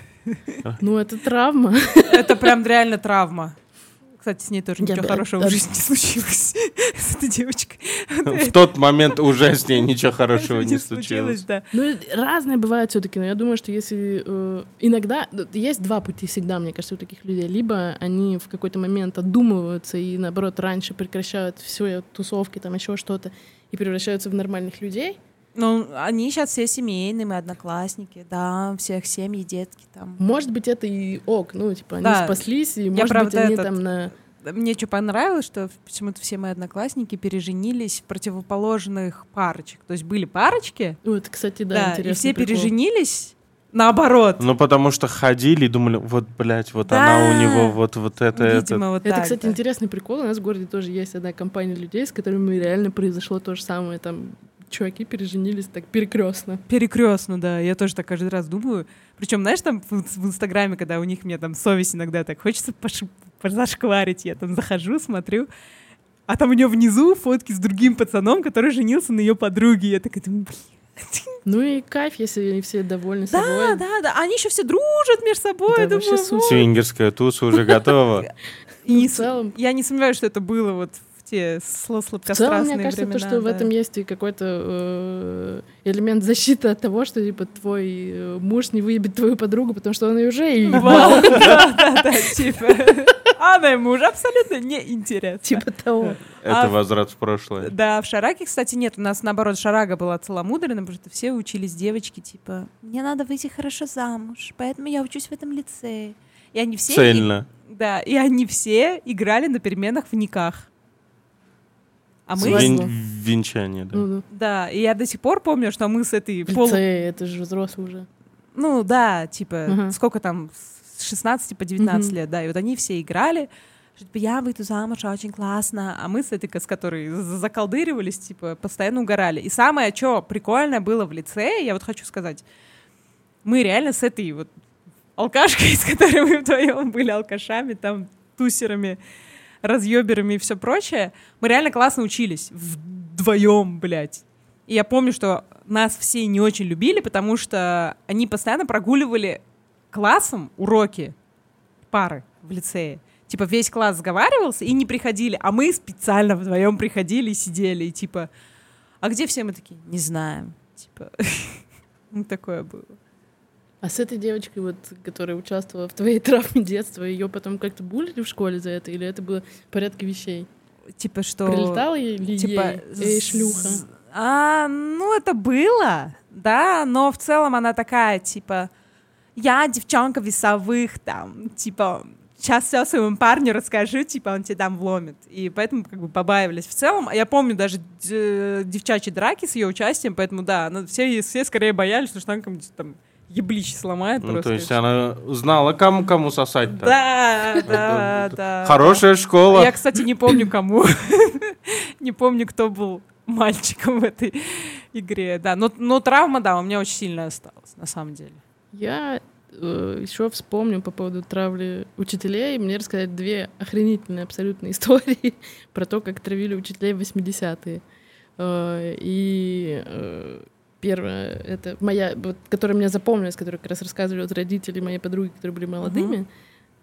Ну, это травма. Это прям реально травма. Кстати, с ней тоже ничего хорошего в жизни не случилось. С этой девочкой. В тот момент уже с ней ничего хорошего не случилось. Ну, разные бывают все-таки, но я думаю, что если э, иногда есть два пути всегда, мне кажется, у таких людей. Либо они в какой-то момент отдумываются и, наоборот, раньше прекращают все тусовки, там еще что-то, и превращаются в нормальных людей. Ну, они сейчас все семейные, мы одноклассники, да, всех семьи, детки там. Может быть, это и ок, ну, типа, они Да. спаслись, и, может правда, быть, они этот- там на... Мне что понравилось, что почему-то все мои одноклассники переженились в противоположных парочек. То есть были парочки, Вот, кстати, да, да, и интересный все прикол. переженились наоборот. Ну, потому что ходили и думали, вот, блядь, вот Да. она у него, вот, вот это, это. Видимо, вот Это, так, кстати, да. интересный прикол. У нас в городе тоже есть одна компания людей, с которыми реально произошло то же самое. Там чуваки переженились так перекрестно. Перекрестно, да. Я тоже так каждый раз думаю. Причем, знаешь, там в, в Инстаграме, когда у них мне там совесть иногда так хочется пош- зашкварить, я там захожу, смотрю, а там у нее внизу фотки с другим пацаном, который женился на ее подруге. Я такая думаю, блин. Ну и кайф, если они все довольны Да, собой. да, да. Они еще все дружат между собой. Да, вообще думаю, вот. Свингерская туса уже готова. И не в целом- Я не сомневаюсь, что это было вот в те сло- В целом, сладкострастные мне кажется, времена. то, что в да. этом есть и какой-то э, элемент защиты от того, что типа твой э, муж не выебет твою подругу, потому что он ее уже и да, да, да, типа. Она ему уже абсолютно неинтересна. типа того. Это А- возврат в прошлое. Да, в Шараке, кстати, нет. У нас, наоборот, Шарага была целомудренна, потому что все учились девочки, типа, мне надо выйти хорошо замуж, поэтому я учусь в этом лицее. И они все... Цельно. Да, и они все играли на переменах в никах. А мы... Вин- Венчание, да. Ну, да. Да, и я до сих пор помню, что мы с этой В полу... лицее, это же взрослый уже. Ну, да, типа, Мгм. сколько там, с 16 по 19 Мгм. лет, да, и вот они все играли, что, типа, я выйду замуж, очень классно, а мы с этой, с которой за- заколдыривались, типа, постоянно угорали. И самое, что прикольное было в лице, я вот хочу сказать, мы реально с этой вот алкашкой, с которой мы вдвоем были алкашами, там, тусерами, разъеберами и все прочее, мы реально классно учились вдвоем, блядь. И я помню, что нас все не очень любили, потому что они постоянно прогуливали классом уроки пары в лицее. Типа весь класс сговаривался и не приходили, а мы специально вдвоем приходили и сидели, и типа, а где все мы такие? Не знаем. Типа, ну такое было. А с этой девочкой, вот, которая участвовала в твоей травме детства, ее потом как-то булили в школе за это, или это было в порядке вещей? Типа что... Прилетала ей ли типа, ей? Эй, шлюха. А, ну, это было, да, но в целом она такая, типа, я девчонка весовых, там, типа, сейчас все своему парню расскажу, типа, он тебе там вломит. И поэтому как бы побаивались. В целом, я помню даже девчачьи драки с ее участием, поэтому да, все, все скорее боялись, потому что она там еблище сломает Ну, просто. то есть она знала, кому кому сосать-то. Да, да, Это- да. Хорошая школа. Я, кстати, не помню, кому. Не помню, кто был мальчиком в этой игре. Да, но, но травма, да, у меня очень сильно осталась, на самом деле. Я еще вспомню по поводу травли учителей. Мне рассказали две охренительные абсолютно истории про то, как травили учителей в 80-е. Э, И э, первая, это моя, вот, которая мне запомнилась, которую как раз рассказывали вот родители моей подруги, которые были молодыми.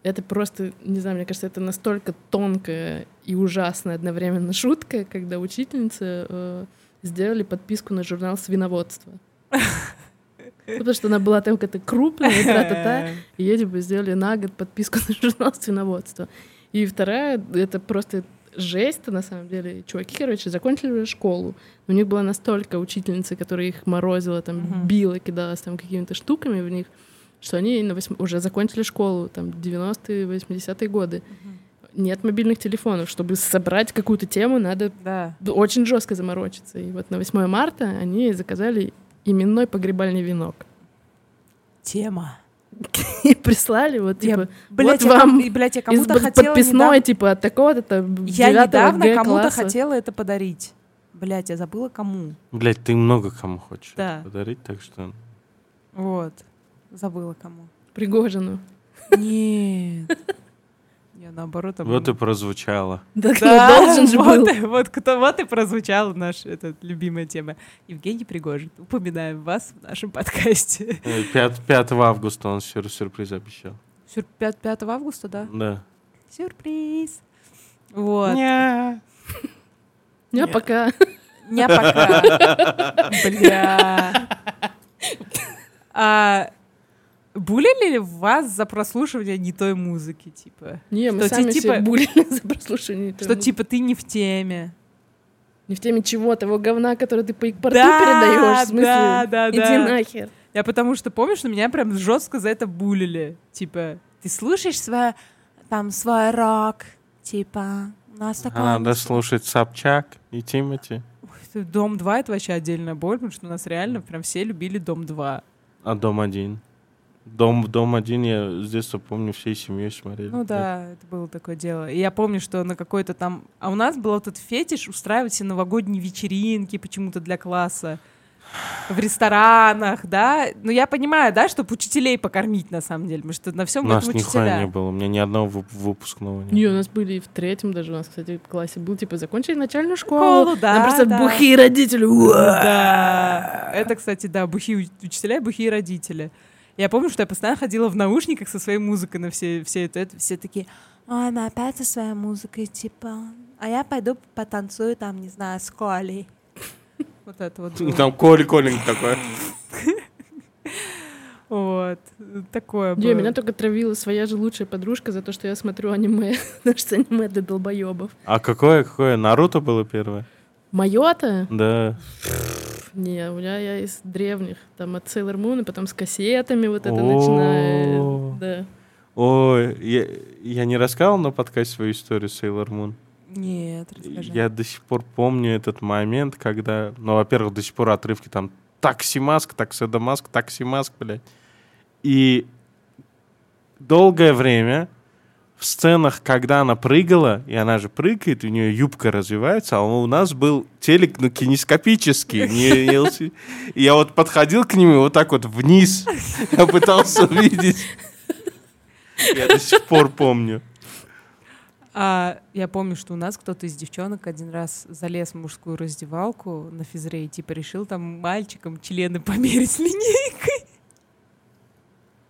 Это просто, не знаю, мне кажется, это настолько тонкая и ужасная одновременно шутка, когда учительница э, сделали подписку на журнал свиноводства. Потому что она была там какая-то крупная, и ей типа сделали на год подписку на журнал свиноводства. И вторая, это просто жесть на самом деле. Чуваки, короче, закончили школу. У них была настолько учительница, которая их морозила, там, Мгм. била, кидалась там какими-то штуками в них, что они на восьм- уже закончили школу, там, 90-е, 80-е годы. Нет мобильных телефонов. Чтобы собрать какую-то тему, надо Да. очень жестко заморочиться. И вот на 8 марта они заказали именной погребальный венок. Тема. И прислали вот, Я, типа, Блять, вот я, вам ком- блядь, я из кому-то под- хотела подписной, недавно- типа, от такого-то там Я 9 недавно кому-то хотела это подарить. Блять, я забыла кому. Блять, ты много кому хочешь Да. подарить, так что... Вот. Забыла кому. Пригожину. Нет. Я наоборот. там- Вот и прозвучало. Да, Да, должен же вот, был. вот, кто, вот и прозвучала наша эта любимая тема. Евгений Пригожин. Упоминаем вас в нашем подкасте. Э, пят- 5 августа он сюр- сюрприз обещал. Сюр- 5, 5 августа, да? Да. Сюрприз. Вот. Не. Не, пока. Не пока. Бля. А булили ли вас за прослушивание не той музыки, типа? Не, мы Что сами все типа- булили за прослушивание. Что типа ты не в теме. Не в теме чего, того говна, который ты по порту Да, передаешь, в смысле? да, да, Иди да. нахер. Я потому что помню, что меня прям жестко за это булили. Типа, ты слушаешь свой, там, свой рок, типа, у нас такое... А надо слушать Собчак и Тимати. Дом 2 это вообще отдельная боль, потому что у нас реально прям все любили Дом 2. А Дом один. Дом, дом один я с детства помню, всей семьей смотрели. Ну да, это было такое дело. И я помню, что на какой-то там... А у нас был вот этот фетиш устраивать все новогодние вечеринки почему-то для класса. В ресторанах, да. Ну, я понимаю, да, чтобы учителей покормить, на самом деле, потому что на всем У нас этом нихуя учителя. не было. У меня ни одного вып- выпускного не Не, у было. нас были и в третьем даже, у нас, кстати, в классе был, типа, закончили начальную школу. Школу, да, Нам просто да. бухие родители. уа! Да. Это, кстати, да, бухие уч- учителя и бухие родители. Я помню, что я постоянно ходила в наушниках со своей музыкой на все, все это, это. Все такие, ой, мы опять со своей музыкой, типа, а я пойду потанцую там, не знаю, с Колей. Вот это вот. было. Там Коли Колинг такой. Вот. Такое Не, было. меня только травила своя же лучшая подружка за то, что я смотрю аниме. Потому что аниме для долбоебов. А какое, какое? Наруто было первое? Мое-то? Да. Не, у меня я из древних. Там от Sailor Moon, и потом с кассетами вот это О. начинает. Да. Ой, я, я не рассказывал на подкасте свою историю с Sailor Moon. Нет, расскажи. Я до сих пор помню этот момент, когда, ну, во-первых, до сих пор отрывки там такси маск, такси маск, такси маск, блядь. И долгое время в сценах, когда она прыгала, и она же прыгает, у нее юбка развивается, а у нас был телек, ну, кинескопический. не LCD. И я вот подходил к нему и вот так вот вниз. Я пытался увидеть. Я до сих пор помню. А, я помню, что у нас кто-то из девчонок один раз залез в мужскую раздевалку на физре и типа решил там мальчикам члены померить линейкой.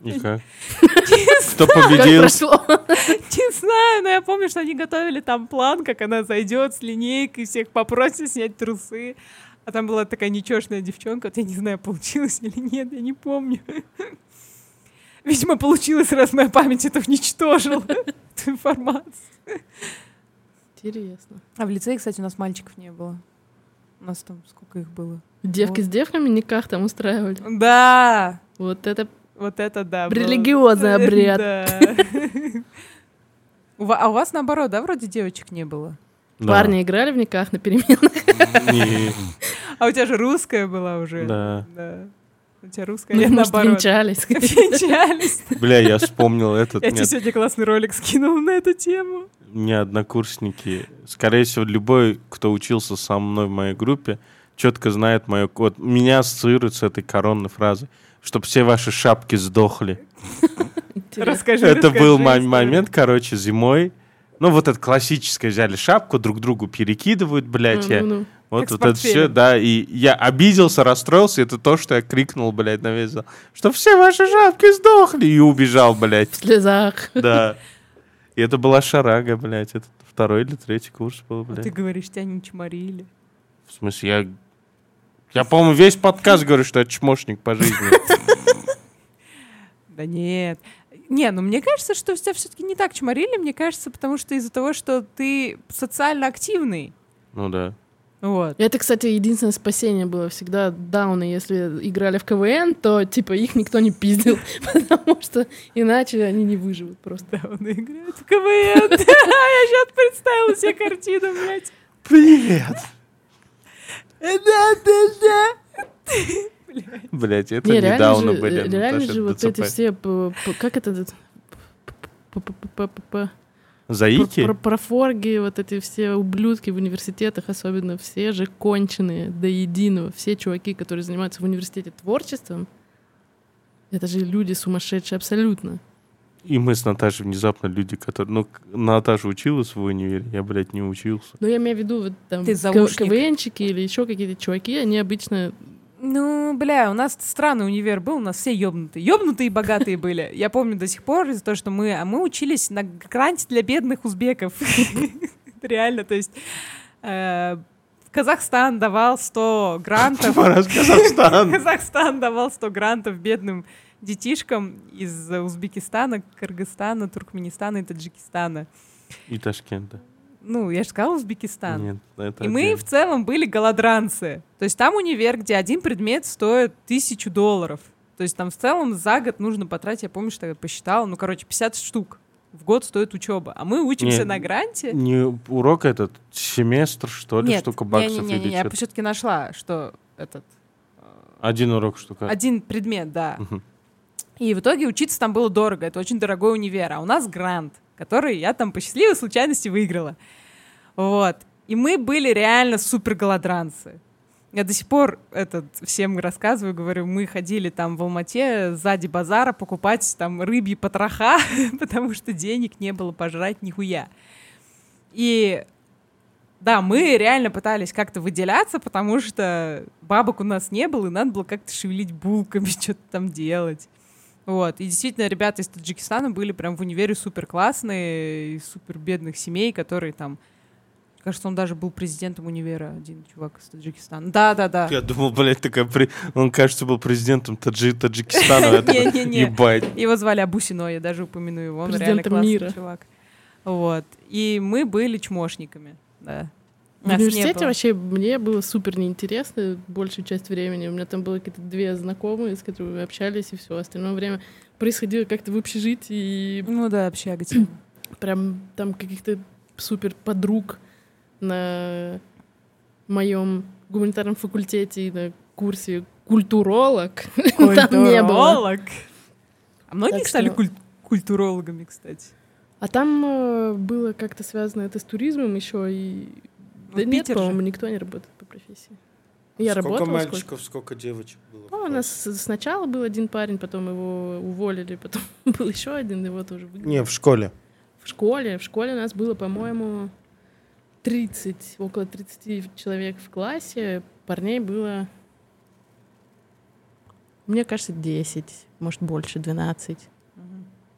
И как? Не Кто победил? Не знаю, но я помню, что они готовили там план, как она зайдет с линейкой, всех попросит снять трусы. А там была такая нечешная девчонка, вот я не знаю, получилось или нет, я не помню. Видимо, получилось, раз моя память это уничтожила, эту информацию. Интересно. А в лицее, кстати, у нас мальчиков не было. У нас там сколько их было? Девки Вот. с девками никак там устраивали. Да, Вот это вот это да. было. религиозный обряд. Да. У ва- А у вас наоборот, да, вроде девочек не было? Да. Парни играли в никах на переменах. Не, А у тебя же русская была уже. Да. Да. У тебя русская, Ну, я может, наоборот. венчались. Венчались. Бля, я вспомнил этот. Я тебе сегодня классный ролик скинул на эту тему. Мне однокурсники, скорее всего, любой, кто учился со мной в моей группе, четко знает мою... Вот меня ассоциирует с этой коронной фразой, чтобы все ваши шапки сдохли. Расскажи, Это был момент, короче, зимой. Ну, вот это классическое, взяли шапку, друг другу перекидывают, блядь. я- Ну. Вот, вот это все, да, и я обиделся, расстроился, это то, что я крикнул, блядь, на весь зал, что все ваши шапки сдохли, и убежал, блядь, В слезах. да. И это была шарага, блядь, это второй или третий курс был, А блядь. Ты говоришь, тебя не чморили. В смысле, я... Я, по-моему, весь подкаст говорю, что я чмошник по жизни. Да нет. Не, ну мне кажется, что тебя все-таки не так чморили, мне кажется, потому что из-за того, что ты социально активный. Ну да. Вот. Это, кстати, единственное спасение было всегда дауны. Если играли в КВН, то типа их никто не пиздил, потому что иначе они не выживут просто. Да, он играет в КВН. Я сейчас представила себе картину, блядь. Привет! Блять, это Не, реально недавно же, были. э, реально Наташа, же вот ДЦП. эти все, как это, Заики? про- профорги, вот эти все ублюдки в университетах, особенно все же конченые до единого. Все чуваки, которые занимаются в университете творчеством, это же люди сумасшедшие абсолютно. И мы с Наташей внезапно люди, которые... Ну, Наташа училась в универе, я, блядь, не учился. Но я имею в виду, вот там Ты. КВНчики или еще какие-то чуваки, они обычно Ну, бля, у нас странный универ был, у нас все ёбнутые. Ёбнутые и богатые были. Я помню до сих пор из-за того, что мы... А мы учились на гранте для бедных узбеков. Реально, то есть... э, Казахстан давал 100 грантов. Казахстан. Казахстан давал 100 грантов бедным детишкам из Узбекистана, Кыргызстана, Туркменистана и Таджикистана. И Ташкента. Ну, я же сказала Узбекистан. Нет, это И мы в целом были голодранцы. То есть там универ, где один предмет стоит тысячу долларов. То есть там в целом за год нужно потратить, я помню, что я посчитала, ну, короче, 50 штук в год стоит учеба. А мы учимся Не, на гранте. Не урок этот, семестр, что ли, Нет, штука баксов не-не-не, или я что-то? все-таки нашла, что этот Один урок штука. один предмет, да. Мгм. И в итоге учиться там было дорого. Это очень дорогой универ. А у нас грант, который я там по счастливой случайности выиграла. Вот. И мы были реально супер голодранцы. Я до сих пор этот, всем рассказываю, говорю, мы ходили там в Алмате сзади базара покупать там рыбьи потроха, потому что денег не было пожрать нихуя. И да, мы реально пытались как-то выделяться, потому что бабок у нас не было, и надо было как-то шевелить булками, что-то там делать. Вот. И действительно, ребята из Таджикистана были прям в универе супер классные, из супер бедных семей, которые там... Кажется, он даже был президентом универа, один чувак из Таджикистана. Да-да-да. Я думал, блядь, такая... при- Он, кажется, был президентом Таджи... Таджикистана. Не-не-не. Ебать. Его звали Абусино, я даже упомяну его. Он реально Президентом классный мира. чувак. Вот. И мы были чмошниками, да. В университете вообще мне было супер неинтересно большую часть времени. У меня там было какие-то две знакомые, с которыми мы общались, и все. Остальное время происходило как-то в общежитии, и Ну да, общага тема. прям там каких-то супер подруг на моем гуманитарном факультете и на курсе культуролог там не было. Культуролог. А многие Так стали что- куль- культурологами, кстати. А там э, было как-то связано это с туризмом еще и да нет, по-моему, никто не работает по профессии. Я сколько работала сколько? мальчиков, сколько девочек было? Ну, у нас сначала был один парень, потом его уволили, потом был еще один, его тоже выгнали. Не, в школе. В школе, в школе у нас было, по-моему, 30, около 30 человек в классе, парней было, мне кажется, 10, может, больше, 12.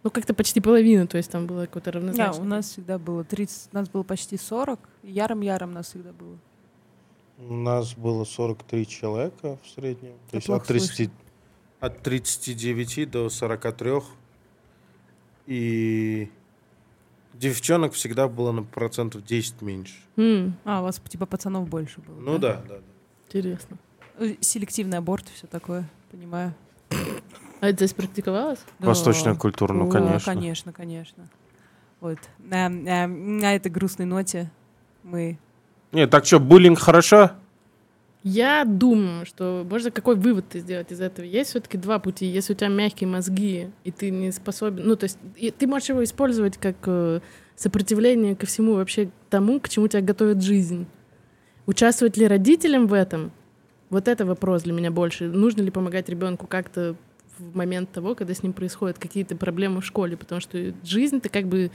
Ну, как-то почти половина, то есть там было какое-то Да, равнозначное. у нас всегда было 30, нас было почти 40, и яром-яром нас всегда было. У нас было 43 человека в среднем. То Я есть плохо от, 30, от 39 до 43. И девчонок всегда было на процентов 10 меньше. М, А, у вас типа пацанов больше было. Ну да, да. да. интересно. Э, Селективный аборт, все такое, понимаю. А это здесь практиковалось? Да. Восточная культура, ну О, конечно. Конечно, конечно. Вот. А, а, на этой грустной ноте мы... Не, так что, буллинг хорошо? Я думаю, что можно какой вывод ты сделать из этого? Есть все-таки два пути. Если у тебя мягкие мозги, и ты не способен... Ну, то есть и ты можешь его использовать как э, сопротивление ко всему вообще тому, к чему тебя готовит жизнь. Участвовать ли родителям в этом? Вот это вопрос для меня больше. Нужно ли помогать ребенку как-то в момент того, когда с ним происходят какие-то проблемы в школе? Потому что жизнь-то как бы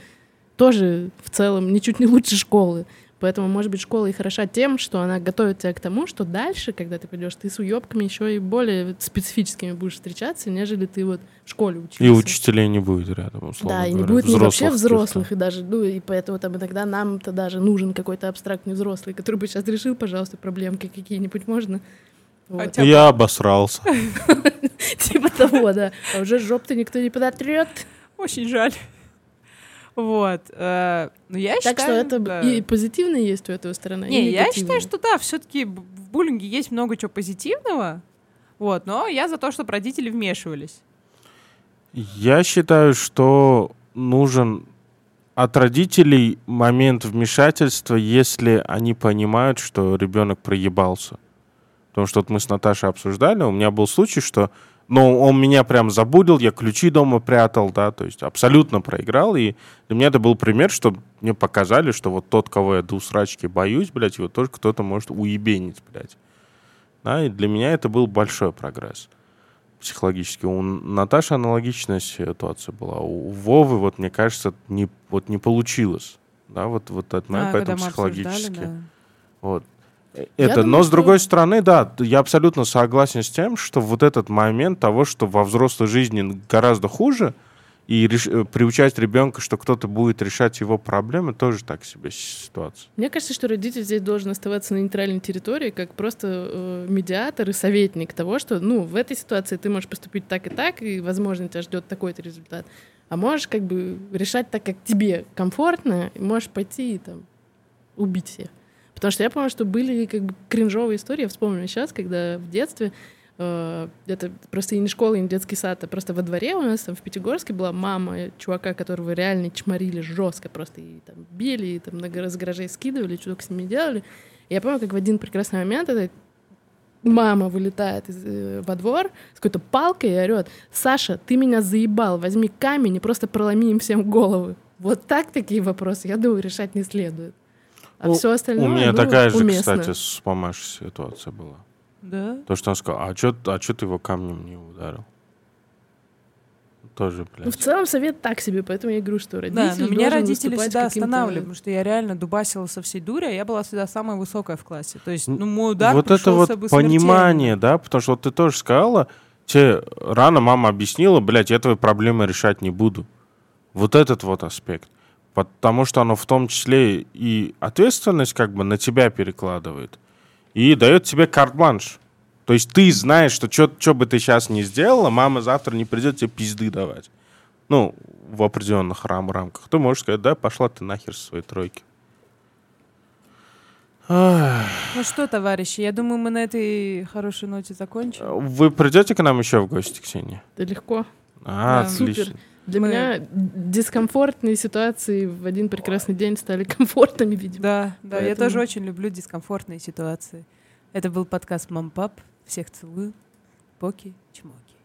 тоже в целом ничуть не лучше школы. Поэтому, может быть, школа и хороша тем, что она готовит тебя к тому, что дальше, когда ты пойдешь, ты с уебками еще и более специфическими будешь встречаться, нежели ты вот в школе учишься. И учителей не будет рядом, условно Да, и не говоря, будет ни вообще взрослых взрослых, и даже, ну, и поэтому там иногда нам-то даже нужен какой-то абстрактный взрослый, который бы сейчас решил, пожалуйста, проблемки какие-нибудь можно. Вот. Хотя- Я обосрался. Типа того, да. А уже жоп-то никто не подотрет. Очень жаль. Вот. э, Ну, я Так что считаю, это да. и позитивно есть у этого сторона. и Не, я считаю, что да, все-таки в буллинге есть много чего позитивного. Вот, но я за то, чтобы родители вмешивались. Я считаю, что нужен от родителей момент вмешательства, если они понимают, что ребенок проебался. Потому что вот мы с Наташей обсуждали, у меня был случай, что ну, он меня прям забудил, я ключи дома прятал, да, то есть абсолютно проиграл. И для меня это был пример, что мне показали, что вот тот, кого я до усрачки боюсь, блядь, его тоже кто-то может уебенить, блядь. Да, и для меня это был большой прогресс психологически. У Наташи аналогичная ситуация была. У Вовы, вот мне кажется, не, вот не получилось. Да, вот, вот момент, А, поэтому психологически. да. Вот. Это, думаю, но с что- другой стороны, да, я абсолютно согласен с тем, что вот этот момент того, что во взрослой жизни гораздо хуже, и реш- э, приучать ребенка, что кто-то будет решать его проблемы, тоже так себе ситуация. Мне кажется, что родитель здесь должен оставаться на нейтральной территории, как просто э, медиатор и советник того, что, ну, в этой ситуации ты можешь поступить так и так, и, возможно, тебя ждет такой-то результат. А можешь как бы решать так, как тебе комфортно, и можешь пойти и там убить всех. Потому что я помню, что были как бы кринжовые истории, я вспомнила сейчас, когда в детстве э, это просто и не школа, и не детский сад, а просто во дворе у нас там в Пятигорске была мама чувака, которого реально чморили жестко, просто и там били, и там гар- с гаражей скидывали, только с ними делали. И я помню, как в один прекрасный момент эта мама вылетает из, э, во двор с какой-то палкой и орет, Саша, ты меня заебал, возьми камень и просто проломи им всем головы. Вот так такие вопросы, я думаю, решать не следует. А У- все остальное У меня ну, такая же, уместно. кстати, с мамашей ситуация была. Да? То, что он сказал, а что а чё ты его камнем не ударил? Тоже, Ну, в блядь. целом совет так себе, поэтому я говорю, что родитель Да, но меня родители всегда останавливали, потому что я реально дубасила со всей дури, а я была всегда самая высокая в классе. То есть, ну, мой удар вот это вот смертельно. понимание, да, потому что вот ты тоже сказала, тебе рано мама объяснила, блядь, я твои проблемы решать не буду. Вот этот вот аспект. Потому что оно в том числе и ответственность как бы на тебя перекладывает. И дает тебе карт-бланш. То есть ты знаешь, что что бы ты сейчас не сделала, мама завтра не придет тебе пизды давать. Ну, в определенных рам рамках. Ты можешь сказать, да, пошла ты нахер со своей тройки. Ну что, товарищи, я думаю, мы на этой хорошей ноте закончим. Вы придете к нам еще в гости, Ксения? Да легко. А, Да. отлично. Супер. Для мы... меня дискомфортные ситуации в один прекрасный день стали комфортными, видимо. Да, да, Поэтому... я тоже очень люблю дискомфортные ситуации. Это был подкаст «Мам-пап». Всех целую. Поки-чмоки.